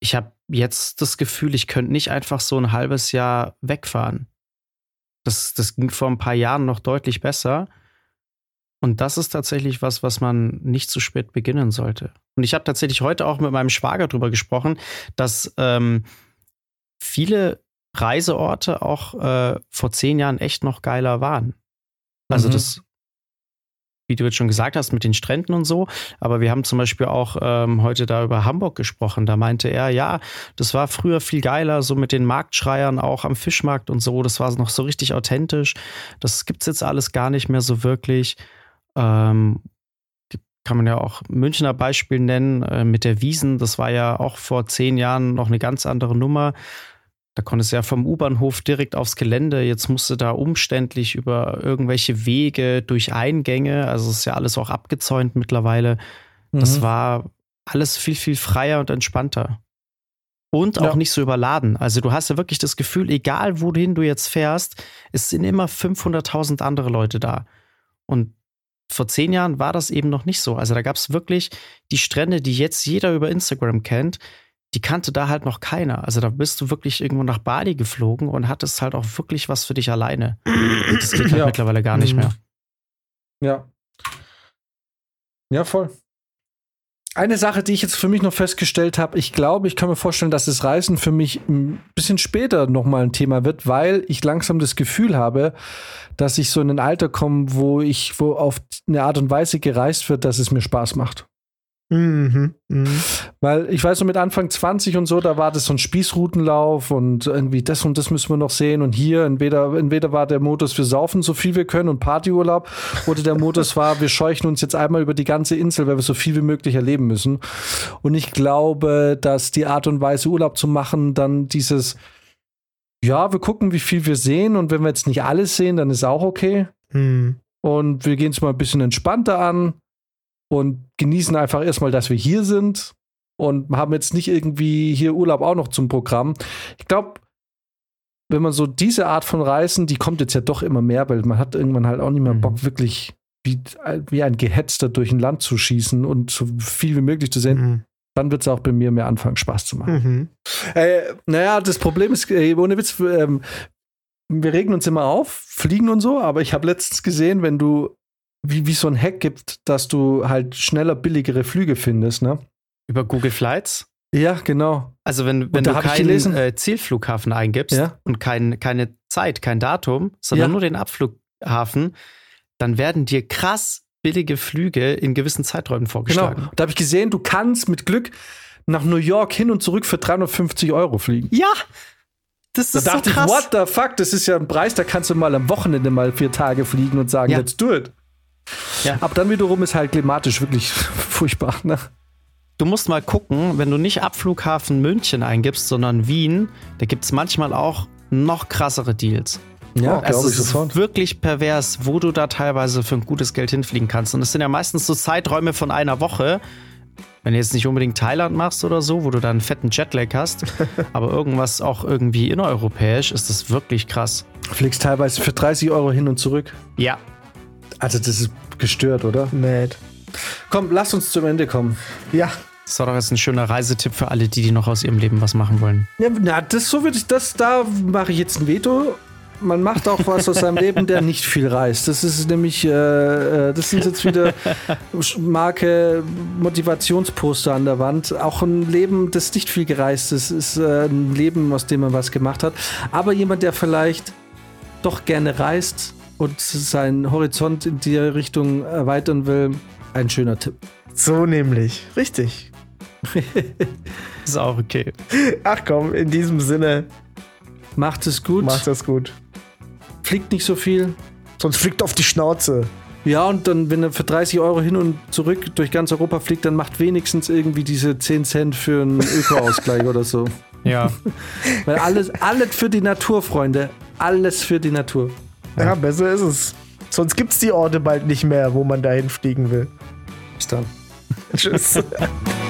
Speaker 3: ich habe jetzt das Gefühl, ich könnte nicht einfach so ein halbes Jahr wegfahren. Das, das ging vor ein paar Jahren noch deutlich besser. Und das ist tatsächlich was, was man nicht zu spät beginnen sollte. Und ich habe tatsächlich heute auch mit meinem Schwager darüber gesprochen, dass ähm, viele Reiseorte auch äh, vor zehn Jahren echt noch geiler waren. Also mhm. das wie du jetzt schon gesagt hast, mit den Stränden und so. Aber wir haben zum Beispiel auch ähm, heute da über Hamburg gesprochen. Da meinte er, ja, das war früher viel geiler, so mit den Marktschreiern auch am Fischmarkt und so. Das war noch so richtig authentisch. Das gibt es jetzt alles gar nicht mehr so wirklich. Ähm, kann man ja auch Münchner Beispiel nennen äh, mit der Wiesen. Das war ja auch vor zehn Jahren noch eine ganz andere Nummer. Da konntest du ja vom U-Bahnhof direkt aufs Gelände. Jetzt musst du da umständlich über irgendwelche Wege durch Eingänge. Also ist ja alles auch abgezäunt mittlerweile. Mhm. Das war alles viel, viel freier und entspannter. Und auch ja. nicht so überladen. Also du hast ja wirklich das Gefühl, egal wohin du jetzt fährst, es sind immer 500.000 andere Leute da. Und vor zehn Jahren war das eben noch nicht so. Also da gab es wirklich die Strände, die jetzt jeder über Instagram kennt, die kannte da halt noch keiner. Also da bist du wirklich irgendwo nach Bali geflogen und hattest halt auch wirklich was für dich alleine. Das geht halt <clears throat> ja. mittlerweile gar nicht mhm. mehr.
Speaker 1: Ja. Ja, voll. Eine Sache, die ich jetzt für mich noch festgestellt habe, ich glaube, ich kann mir vorstellen, dass das Reisen für mich ein bisschen später nochmal ein Thema wird, weil ich langsam das Gefühl habe, dass ich so in ein Alter komme, wo ich, wo auf eine Art und Weise gereist wird, dass es mir Spaß macht. Mhm, mh. Weil ich weiß so mit Anfang 20 und so, da war das so ein Spießrutenlauf und irgendwie das und das müssen wir noch sehen und hier entweder, entweder war der Modus, wir saufen so viel wir können und Partyurlaub oder der Modus <laughs> war, wir scheuchen uns jetzt einmal über die ganze Insel, weil wir so viel wie möglich erleben müssen. Und ich glaube, dass die Art und Weise Urlaub zu machen dann dieses ja, wir gucken, wie viel wir sehen und wenn wir jetzt nicht alles sehen, dann ist auch okay. Mhm. Und wir gehen es mal ein bisschen entspannter an und genießen einfach erstmal, dass wir hier sind und haben jetzt nicht irgendwie hier Urlaub auch noch zum Programm. Ich glaube, wenn man so diese Art von Reisen, die kommt jetzt ja doch immer mehr, weil man hat irgendwann halt auch nicht mehr Bock, mhm. wirklich wie, wie ein Gehetzter durch ein Land zu schießen und so viel wie möglich zu sehen. Mhm. Dann wird es auch bei mir mehr anfangen, Spaß zu machen. Mhm. Äh, naja, das Problem ist, äh, ohne Witz, ähm, wir regen uns immer auf, fliegen und so, aber ich habe letztens gesehen, wenn du wie, wie so ein Hack gibt, dass du halt schneller billigere Flüge findest, ne?
Speaker 3: Über Google Flights?
Speaker 1: Ja, genau.
Speaker 3: Also wenn, wenn du keinen äh, Zielflughafen eingibst ja. und kein, keine Zeit, kein Datum, sondern ja. nur den Abflughafen, dann werden dir krass billige Flüge in gewissen Zeiträumen vorgeschlagen. Genau.
Speaker 1: Da habe ich gesehen, du kannst mit Glück nach New York hin und zurück für 350 Euro fliegen.
Speaker 3: Ja, das ist
Speaker 1: da dachte
Speaker 3: so krass.
Speaker 1: ich, what the fuck, das ist ja ein Preis, da kannst du mal am Wochenende mal vier Tage fliegen und sagen, ja. let's do it. Ja. Aber dann wiederum ist halt klimatisch wirklich <laughs> furchtbar. Ne?
Speaker 3: du musst mal gucken, wenn du nicht Abflughafen München eingibst, sondern Wien, da gibt es manchmal auch noch krassere Deals.
Speaker 1: Ja,
Speaker 3: es
Speaker 1: glaube ich
Speaker 3: ist
Speaker 1: sofort.
Speaker 3: wirklich pervers, wo du da teilweise für ein gutes Geld hinfliegen kannst. Und es sind ja meistens so Zeiträume von einer Woche. Wenn du jetzt nicht unbedingt Thailand machst oder so, wo du da einen fetten Jetlag hast, <laughs> aber irgendwas auch irgendwie innereuropäisch, ist das wirklich krass.
Speaker 1: Fliegst teilweise für 30 Euro hin und zurück.
Speaker 3: Ja.
Speaker 1: Also das ist gestört, oder?
Speaker 2: Mad.
Speaker 1: Komm, lass uns zum Ende kommen.
Speaker 2: Ja,
Speaker 3: Das war doch jetzt ein schöner Reisetipp für alle, die, die noch aus ihrem Leben was machen wollen.
Speaker 1: Ja, na, das so würde ich das, da mache ich jetzt ein Veto. Man macht auch was aus seinem Leben, der nicht viel reist. Das ist nämlich, äh, äh, das sind jetzt wieder Marke Motivationsposter an der Wand. Auch ein Leben, das nicht viel gereist ist, ist äh, ein Leben, aus dem man was gemacht hat. Aber jemand, der vielleicht doch gerne reist und seinen Horizont in die Richtung erweitern will, ein schöner Tipp.
Speaker 2: so nämlich. Richtig. <laughs>
Speaker 3: Ist auch okay.
Speaker 2: Ach komm, in diesem Sinne,
Speaker 1: Macht es gut,
Speaker 2: macht das gut.
Speaker 1: fliegt nicht so viel.
Speaker 2: Sonst fliegt auf die Schnauze.
Speaker 1: Ja, und dann, wenn er für 30 Euro hin und zurück durch ganz Europa fliegt, dann macht wenigstens irgendwie diese 10 Cent für einen Öko-Ausgleich oder so.
Speaker 3: Ja. <laughs>
Speaker 1: Weil alles, alles für die Natur, Freunde. Alles für die Natur.
Speaker 2: Ja, besser ist es. Sonst gibt's die Orte bald nicht mehr, wo man dahin fliegen will.
Speaker 1: Bis dann.
Speaker 2: Tschüss. <laughs>